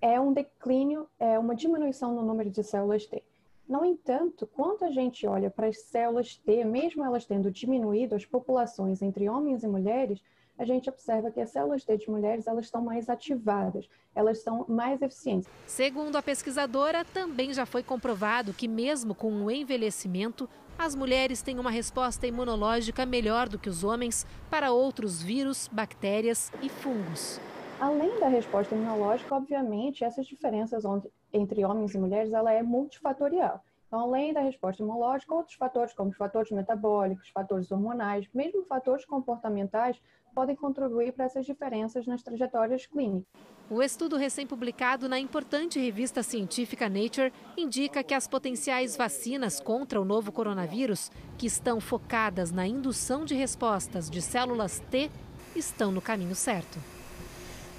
Speaker 57: é um declínio, é uma diminuição no número de células T. No entanto, quando a gente olha para as células T, mesmo elas tendo diminuído as populações entre homens e mulheres, a gente observa que as células T de mulheres elas estão mais ativadas, elas são mais eficientes.
Speaker 56: Segundo a pesquisadora, também já foi comprovado que mesmo com o envelhecimento, as mulheres têm uma resposta imunológica melhor do que os homens para outros vírus, bactérias e fungos.
Speaker 57: Além da resposta imunológica, obviamente, essas diferenças entre homens e mulheres ela é multifatorial. Então, além da resposta imunológica, outros fatores, como os fatores metabólicos, fatores hormonais, mesmo fatores comportamentais, podem contribuir para essas diferenças nas trajetórias clínicas.
Speaker 56: O estudo recém-publicado na importante revista científica Nature indica que as potenciais vacinas contra o novo coronavírus, que estão focadas na indução de respostas de células T, estão no caminho certo.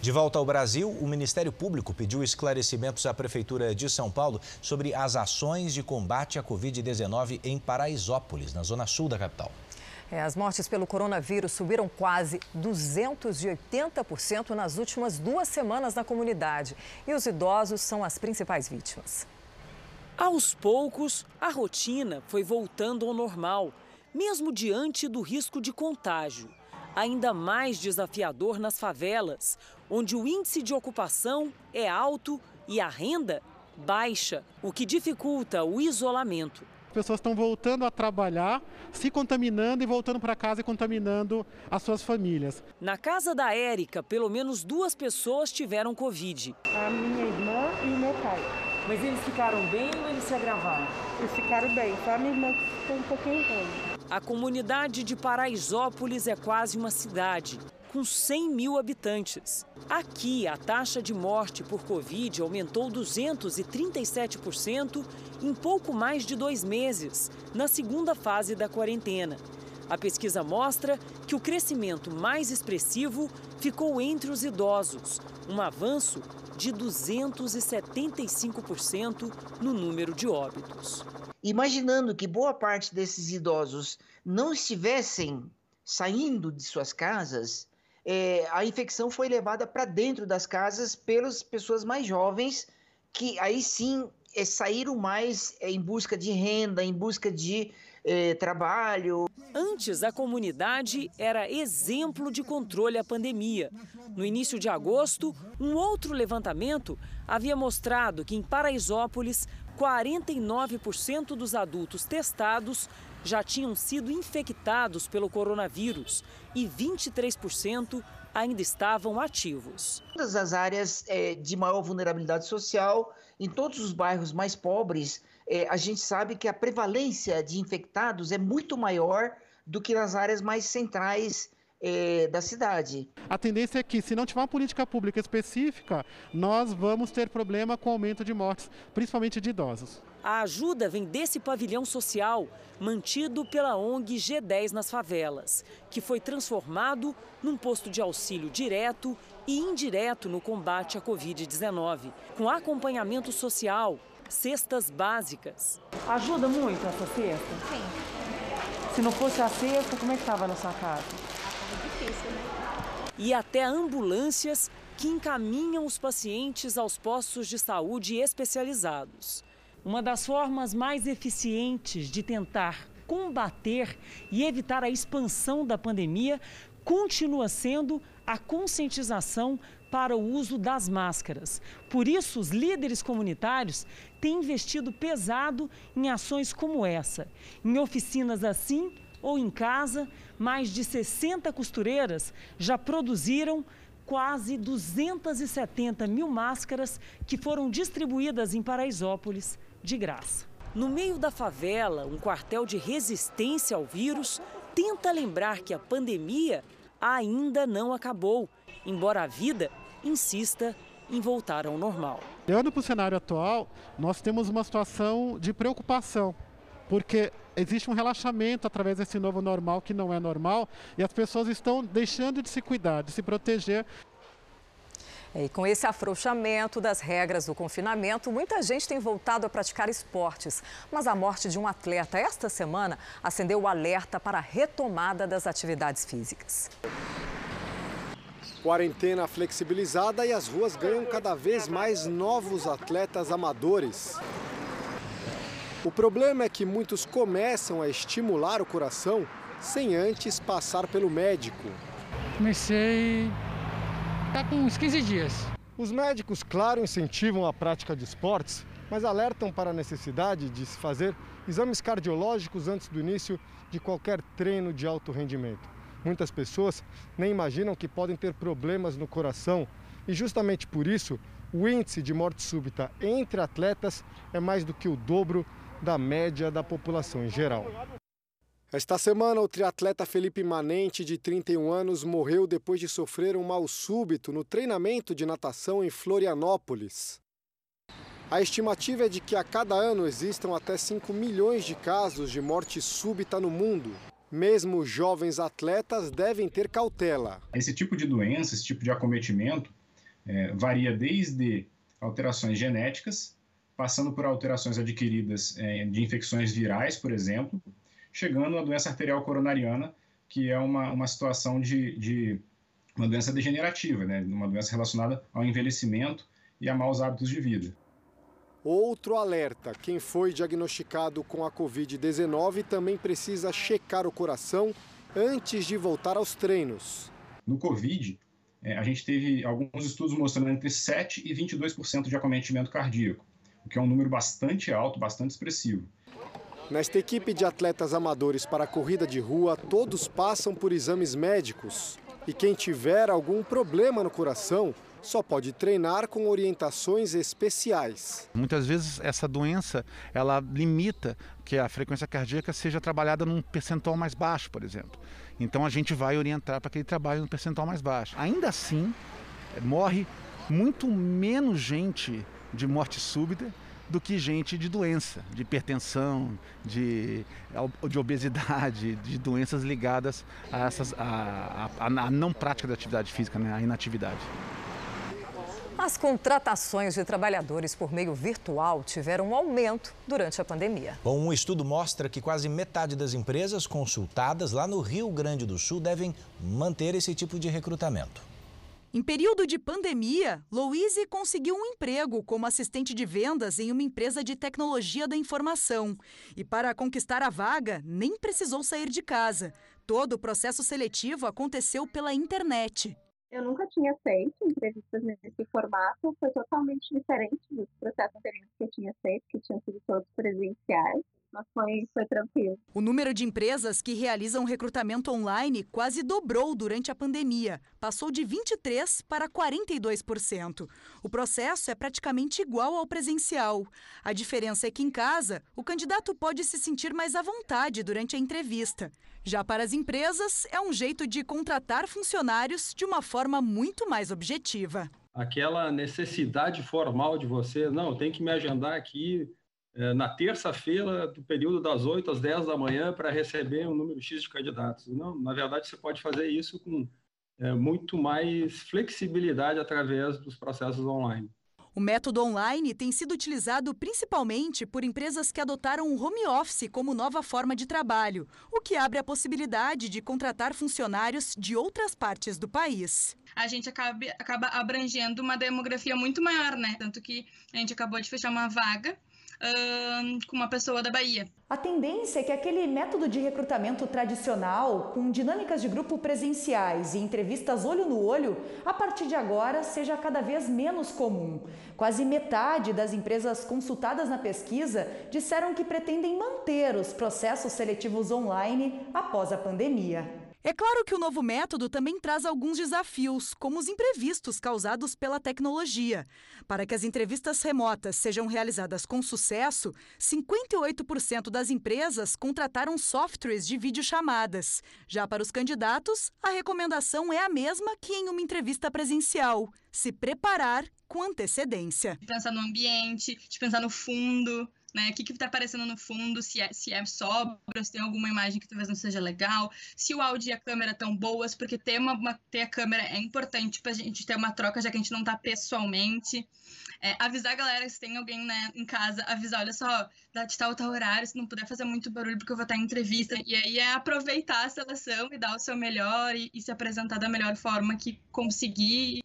Speaker 2: De volta ao Brasil, o Ministério Público pediu esclarecimentos à Prefeitura de São Paulo sobre as ações de combate à Covid-19 em Paraisópolis, na zona sul da capital.
Speaker 3: É, as mortes pelo coronavírus subiram quase 280% nas últimas duas semanas na comunidade. E os idosos são as principais vítimas.
Speaker 58: Aos poucos, a rotina foi voltando ao normal, mesmo diante do risco de contágio. Ainda mais desafiador nas favelas, onde o índice de ocupação é alto e a renda baixa, o que dificulta o isolamento
Speaker 59: pessoas estão voltando a trabalhar, se contaminando e voltando para casa e contaminando as suas famílias.
Speaker 58: Na casa da Érica, pelo menos duas pessoas tiveram Covid.
Speaker 57: A minha irmã e o meu pai.
Speaker 58: Mas eles ficaram bem ou eles se agravaram?
Speaker 57: Eles ficaram bem, só a minha irmã ficou um pouquinho ruim.
Speaker 58: A comunidade de Paraisópolis é quase uma cidade com 100 mil habitantes. Aqui, a taxa de morte por Covid aumentou 237% em pouco mais de dois meses, na segunda fase da quarentena. A pesquisa mostra que o crescimento mais expressivo ficou entre os idosos, um avanço de 275% no número de óbitos.
Speaker 60: Imaginando que boa parte desses idosos não estivessem saindo de suas casas, é, a infecção foi levada para dentro das casas pelas pessoas mais jovens, que aí sim é, saíram mais é, em busca de renda, em busca de é, trabalho.
Speaker 58: Antes, a comunidade era exemplo de controle à pandemia. No início de agosto, um outro levantamento havia mostrado que em Paraisópolis, 49% dos adultos testados já tinham sido infectados pelo coronavírus e 23% ainda estavam ativos.
Speaker 60: Todas as áreas é, de maior vulnerabilidade social, em todos os bairros mais pobres, é, a gente sabe que a prevalência de infectados é muito maior do que nas áreas mais centrais é, da cidade.
Speaker 59: A tendência é que, se não tiver uma política pública específica, nós vamos ter problema com o aumento de mortes, principalmente de idosos.
Speaker 58: A ajuda vem desse pavilhão social, mantido pela ONG G10 nas favelas, que foi transformado num posto de auxílio direto e indireto no combate à Covid-19, com acompanhamento social, cestas básicas.
Speaker 57: Ajuda muito essa cesta?
Speaker 58: Sim.
Speaker 57: Se não fosse a cesta, como é que estava na sua casa?
Speaker 58: E até ambulâncias que encaminham os pacientes aos postos de saúde especializados. Uma das formas mais eficientes de tentar combater e evitar a expansão da pandemia continua sendo a conscientização para o uso das máscaras. Por isso, os líderes comunitários têm investido pesado em ações como essa. Em oficinas assim ou em casa, mais de 60 costureiras já produziram quase 270 mil máscaras que foram distribuídas em Paraisópolis de graça. No meio da favela, um quartel de resistência ao vírus tenta lembrar que a pandemia ainda não acabou, embora a vida insista em voltar ao normal.
Speaker 59: Olhando para o cenário atual, nós temos uma situação de preocupação, porque existe um relaxamento através desse novo normal que não é normal e as pessoas estão deixando de se cuidar, de se proteger.
Speaker 3: E com esse afrouxamento das regras do confinamento, muita gente tem voltado a praticar esportes. Mas a morte de um atleta esta semana acendeu o alerta para a retomada das atividades físicas.
Speaker 61: Quarentena flexibilizada e as ruas ganham cada vez mais novos atletas amadores. O problema é que muitos começam a estimular o coração sem antes passar pelo médico.
Speaker 62: Comecei tá com uns 15 dias.
Speaker 61: Os médicos, claro, incentivam a prática de esportes, mas alertam para a necessidade de se fazer exames cardiológicos antes do início de qualquer treino de alto rendimento. Muitas pessoas nem imaginam que podem ter problemas no coração e, justamente por isso, o índice de morte súbita entre atletas é mais do que o dobro da média da população em geral. Esta semana, o triatleta Felipe Manente, de 31 anos, morreu depois de sofrer um mal súbito no treinamento de natação em Florianópolis. A estimativa é de que a cada ano existam até 5 milhões de casos de morte súbita no mundo. Mesmo jovens atletas devem ter cautela.
Speaker 63: Esse tipo de doença, esse tipo de acometimento, é, varia desde alterações genéticas, passando por alterações adquiridas é, de infecções virais, por exemplo, chegando à doença arterial coronariana, que é uma, uma situação de, de uma doença degenerativa, né? uma doença relacionada ao envelhecimento e a maus hábitos de vida.
Speaker 61: Outro alerta: quem foi diagnosticado com a Covid-19 também precisa checar o coração antes de voltar aos treinos.
Speaker 63: No Covid, é, a gente teve alguns estudos mostrando entre 7% e 22% de acometimento cardíaco, o que é um número bastante alto, bastante expressivo.
Speaker 61: Nesta equipe de atletas amadores para a corrida de rua, todos passam por exames médicos. E quem tiver algum problema no coração só pode treinar com orientações especiais.
Speaker 64: Muitas vezes essa doença ela limita que a frequência cardíaca seja trabalhada num percentual mais baixo, por exemplo. Então a gente vai orientar para que ele trabalhe num percentual mais baixo. Ainda assim, morre muito menos gente de morte súbita do que gente de doença, de hipertensão, de, de obesidade, de doenças ligadas a, essas, a, a, a não prática da atividade física, né, a inatividade.
Speaker 3: As contratações de trabalhadores por meio virtual tiveram um aumento durante a pandemia.
Speaker 2: Bom, um estudo mostra que quase metade das empresas consultadas lá no Rio Grande do Sul devem manter esse tipo de recrutamento.
Speaker 65: Em período de pandemia, Louise conseguiu um emprego como assistente de vendas em uma empresa de tecnologia da informação. E para conquistar a vaga, nem precisou sair de casa. Todo o processo seletivo aconteceu pela internet.
Speaker 66: Eu nunca tinha feito entrevistas nesse formato, foi totalmente diferente dos processos anteriores que eu tinha feito, que tinham sido todos presenciais mas foi, foi tranquilo.
Speaker 65: O número de empresas que realizam recrutamento online quase dobrou durante a pandemia. Passou de 23% para 42%. O processo é praticamente igual ao presencial. A diferença é que em casa, o candidato pode se sentir mais à vontade durante a entrevista. Já para as empresas, é um jeito de contratar funcionários de uma forma muito mais objetiva.
Speaker 67: Aquela necessidade formal de você, não, tem que me agendar aqui na terça-feira, do período das 8 às 10 da manhã, para receber um número X de candidatos. Não, na verdade, você pode fazer isso com é, muito mais flexibilidade através dos processos online.
Speaker 65: O método online tem sido utilizado principalmente por empresas que adotaram o home office como nova forma de trabalho, o que abre a possibilidade de contratar funcionários de outras partes do país.
Speaker 52: A gente acaba, acaba abrangendo uma demografia muito maior, né? Tanto que a gente acabou de fechar uma vaga uh, com uma pessoa da Bahia.
Speaker 65: A tendência é que aquele método de recrutamento tradicional, com dinâmicas de grupo presenciais e entrevistas olho no olho, a partir de agora seja cada vez menos comum. Quase metade das empresas consultadas na pesquisa disseram que pretendem manter os processos seletivos online após a pandemia. É claro que o novo método também traz alguns desafios, como os imprevistos causados pela tecnologia. Para que as entrevistas remotas sejam realizadas com sucesso, 58% das empresas contrataram softwares de videochamadas. Já para os candidatos, a recomendação é a mesma que em uma entrevista presencial: se preparar com antecedência.
Speaker 52: De pensar no ambiente, de pensar no fundo, né? O que está aparecendo no fundo, se é, se é sobra, se tem alguma imagem que talvez não seja legal, se o áudio e a câmera estão boas, porque ter, uma, uma, ter a câmera é importante para a gente ter uma troca, já que a gente não está pessoalmente. É, avisar a galera se tem alguém né, em casa, avisar, olha só, dá de tal, tal horário, se não puder fazer muito barulho porque eu vou estar em entrevista. E aí é aproveitar a seleção e dar o seu melhor e, e se apresentar da melhor forma que conseguir.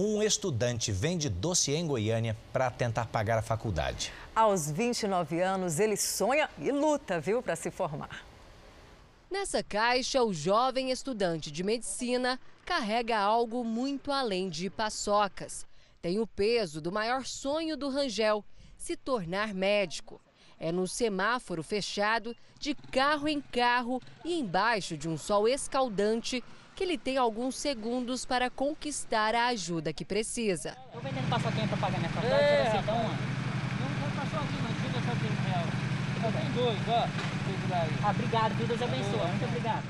Speaker 2: Um estudante vende doce em Goiânia para tentar pagar a faculdade.
Speaker 3: Aos 29 anos, ele sonha e luta, viu, para se formar.
Speaker 56: Nessa caixa, o jovem estudante de medicina carrega algo muito além de paçocas. Tem o peso do maior sonho do Rangel, se tornar médico. É no semáforo fechado, de carro em carro e embaixo de um sol escaldante que ele tem alguns segundos para conquistar a ajuda que precisa.
Speaker 65: Eu vendendo paçoquinha para pagar minha faculdade, é, você aceita uma? Não, não passou aqui, não. Tira só 3 reais. Tem dois, ó. Ah, obrigado, Deus abençoe. Muito obrigado.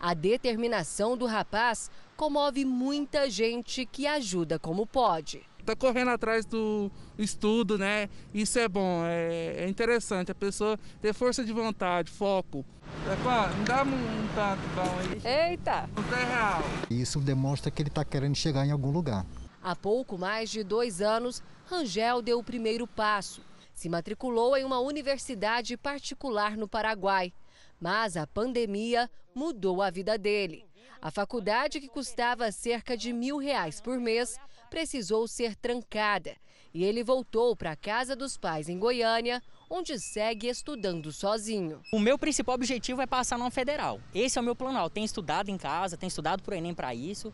Speaker 56: A determinação do rapaz comove muita gente que ajuda como pode.
Speaker 68: Está correndo atrás do estudo, né? Isso é bom, é, é interessante. A pessoa ter força de vontade, foco. É, me dá um tanto bom
Speaker 56: aí. Eita!
Speaker 68: Não tem real.
Speaker 63: Isso demonstra que ele está querendo chegar em algum lugar.
Speaker 56: Há pouco mais de dois anos, Rangel deu o primeiro passo. Se matriculou em uma universidade particular no Paraguai. Mas a pandemia mudou a vida dele. A faculdade, que custava cerca de mil reais por mês, precisou ser trancada e ele voltou para a casa dos pais em Goiânia, onde segue estudando sozinho.
Speaker 65: O meu principal objetivo é passar numa federal. Esse é o meu plano. Eu tenho estudado em casa, tenho estudado para o Enem para isso.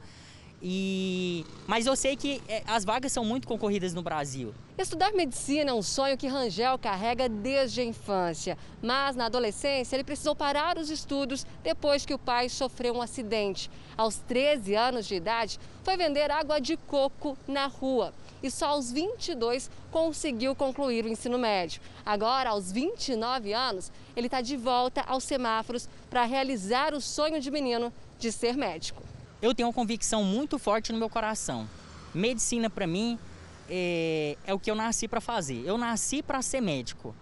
Speaker 65: E... Mas eu sei que é, as vagas são muito concorridas no Brasil.
Speaker 56: Estudar medicina é um sonho que Rangel carrega desde a infância. Mas na adolescência ele precisou parar os estudos depois que o pai sofreu um acidente. Aos 13 anos de idade, foi vender água de coco na rua. E só aos 22 conseguiu concluir o ensino médio. Agora, aos 29 anos, ele está de volta aos semáforos para realizar o sonho de menino de ser médico
Speaker 65: eu tenho uma convicção muito forte no meu coração. Medicina, para mim, é, é, o que eu nasci para fazer. Eu nasci para ser médico.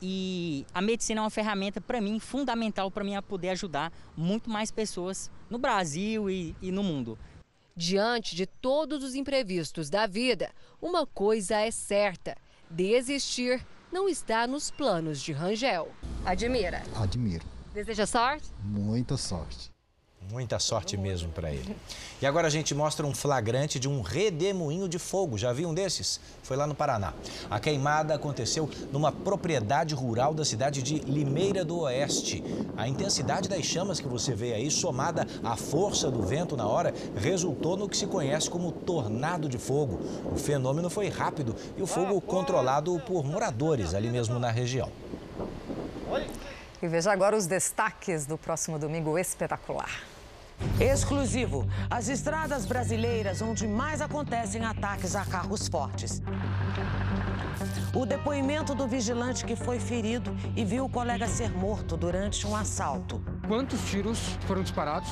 Speaker 65: E a medicina é uma ferramenta, para mim, fundamental para mim poder ajudar muito mais pessoas no Brasil e, e no mundo.
Speaker 56: Diante de todos os imprevistos da vida, uma coisa é certa: desistir não está nos planos de Rangel. Admira?
Speaker 63: Admiro.
Speaker 56: Deseja sorte?
Speaker 63: Muita sorte.
Speaker 2: Muita sorte mesmo para ele. E agora a gente mostra um flagrante de um redemoinho de fogo. Já viu um desses? Foi lá no Paraná. A queimada aconteceu numa propriedade rural da cidade de Limeira do Oeste. A intensidade das chamas que você vê aí, somada à força do vento na hora, resultou no que se conhece como tornado de fogo. O fenômeno foi rápido e o fogo controlado por moradores ali mesmo na região.
Speaker 3: E veja agora os destaques do próximo domingo espetacular.
Speaker 69: Exclusivo. As estradas brasileiras onde mais acontecem ataques a carros fortes. O depoimento do vigilante que foi ferido e viu o colega ser morto durante um assalto.
Speaker 70: Quantos tiros foram disparados?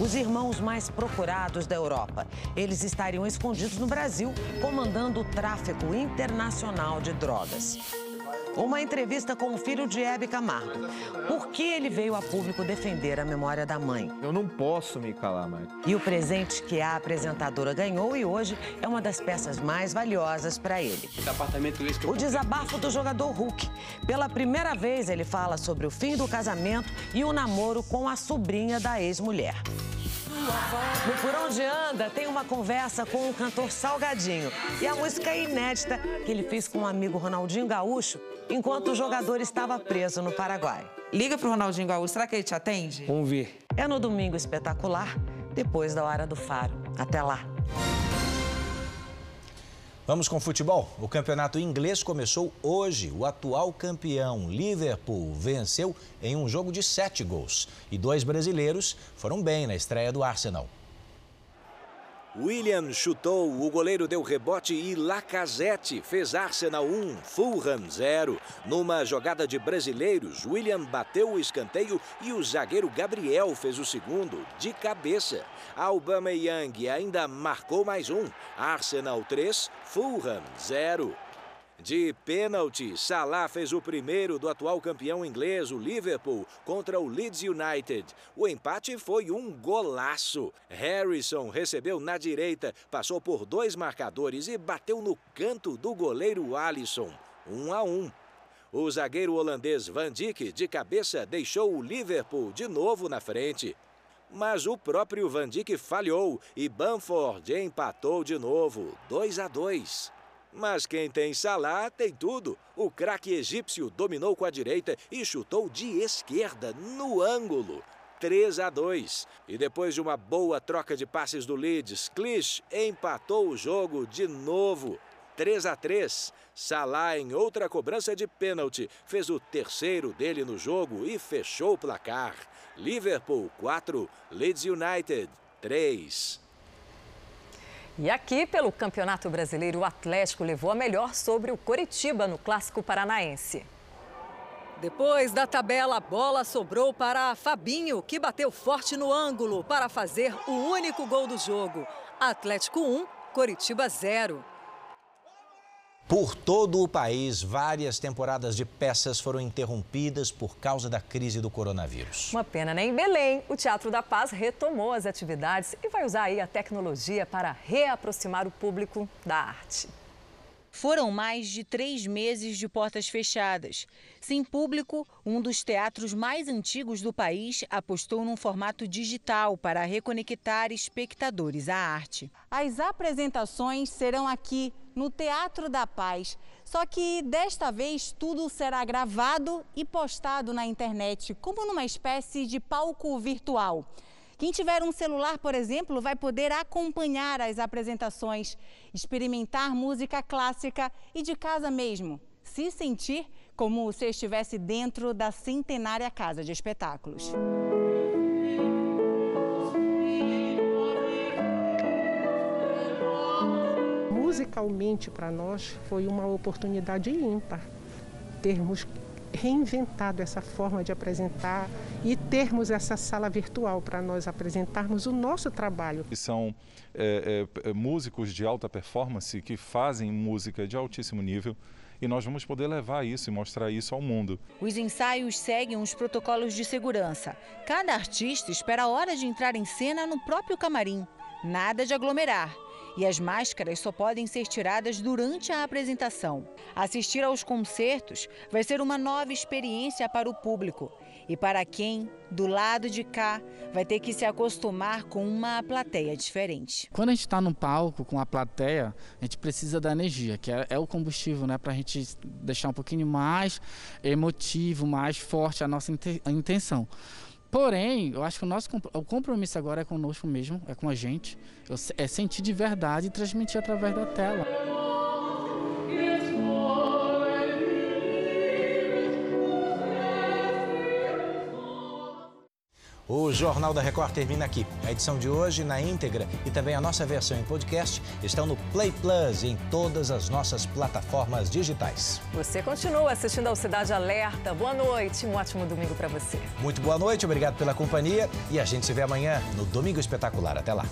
Speaker 69: Os irmãos mais procurados da Europa. Eles estariam escondidos no Brasil, comandando o tráfico internacional de drogas. Uma entrevista com o filho de Hebe Camargo. Por que ele veio a público defender a memória da mãe?
Speaker 71: Eu não posso me calar mais.
Speaker 69: E o presente que a apresentadora ganhou e hoje é uma das peças mais valiosas para ele. O desabafo do jogador Hulk. Pela primeira vez ele fala sobre o fim do casamento e o namoro com a sobrinha da ex-mulher. No Por Onde Anda tem uma conversa com o cantor Salgadinho. E a música é inédita que ele fez com o amigo Ronaldinho Gaúcho enquanto o jogador estava preso no Paraguai.
Speaker 72: Liga pro Ronaldinho Gaúcho, será que ele te atende?
Speaker 71: Vamos ver.
Speaker 69: É no domingo espetacular, depois da hora do faro. Até lá.
Speaker 2: Vamos com futebol. O campeonato inglês começou hoje. O atual campeão Liverpool venceu em um jogo de sete gols. E dois brasileiros foram bem na estreia do Arsenal. William chutou, o goleiro deu rebote e Lacazette fez Arsenal 1, Fulham 0. Numa jogada de brasileiros, William bateu o escanteio e o zagueiro Gabriel fez o segundo, de cabeça. Aubameyang ainda marcou mais um, Arsenal 3, Fulham 0. De pênalti, Salah fez o primeiro do atual campeão inglês, o Liverpool, contra o Leeds United. O empate foi um golaço. Harrison recebeu na direita, passou por dois marcadores e bateu no canto do goleiro Alisson. Um a um. O zagueiro holandês Van Dijk, de cabeça, deixou o Liverpool de novo na frente. Mas o próprio Van Dijk falhou e Bamford empatou de novo, 2 a 2. Mas quem tem Salah tem tudo. O craque egípcio dominou com a direita e chutou de esquerda, no ângulo. 3 a 2. E depois de uma boa troca de passes do Leeds, Clich empatou o jogo de novo. 3 a 3. Salah, em outra cobrança de pênalti, fez o terceiro dele no jogo e fechou o placar. Liverpool 4, Leeds United 3.
Speaker 3: E aqui, pelo Campeonato Brasileiro, o Atlético levou a melhor sobre o Coritiba no Clássico Paranaense.
Speaker 73: Depois da tabela, a bola sobrou para Fabinho, que bateu forte no ângulo para fazer o único gol do jogo. Atlético 1, Coritiba 0.
Speaker 74: Por todo o país, várias temporadas de peças foram interrompidas por causa da crise do coronavírus.
Speaker 3: Uma pena, né? Em Belém, o Teatro da Paz retomou as atividades e vai usar aí a tecnologia para reaproximar o público da arte.
Speaker 52: Foram mais de três meses de portas fechadas. Sem público, um dos teatros mais antigos do país apostou num formato digital para reconectar espectadores à arte. As apresentações serão aqui, no Teatro da Paz. Só que desta vez tudo será gravado e postado na internet, como numa espécie de palco virtual. Quem tiver um celular, por exemplo, vai poder acompanhar as apresentações, experimentar música clássica e de casa mesmo, se sentir como se estivesse dentro da centenária casa de espetáculos.
Speaker 58: Musicalmente, para nós, foi uma oportunidade ímpar termos reinventado essa forma de apresentar e termos essa sala virtual para nós apresentarmos o nosso trabalho.
Speaker 71: São é, é, músicos de alta performance que fazem música de altíssimo nível e nós vamos poder levar isso e mostrar isso ao mundo.
Speaker 52: Os ensaios seguem os protocolos de segurança. Cada artista espera a hora de entrar em cena no próprio camarim. Nada de aglomerar e as máscaras só podem ser tiradas durante a apresentação. Assistir aos concertos vai ser uma nova experiência para o público e para quem, do lado de cá, vai ter que se acostumar com uma plateia diferente.
Speaker 69: Quando a gente está no palco com a plateia, a gente precisa da energia, que é, é o combustível, né, para a gente deixar um pouquinho mais emotivo, mais forte a nossa intenção. Porém, eu acho que o nosso o compromisso agora é conosco mesmo, é com a gente. É sentir de verdade e transmitir através da tela.
Speaker 74: O Jornal da Record termina aqui. A edição de hoje, na íntegra, e também a nossa versão em podcast estão no Play Plus e em todas as nossas plataformas digitais.
Speaker 3: Você continua assistindo ao Cidade Alerta. Boa noite, um ótimo domingo para você.
Speaker 74: Muito boa noite, obrigado pela companhia e a gente se vê amanhã no Domingo Espetacular. Até lá.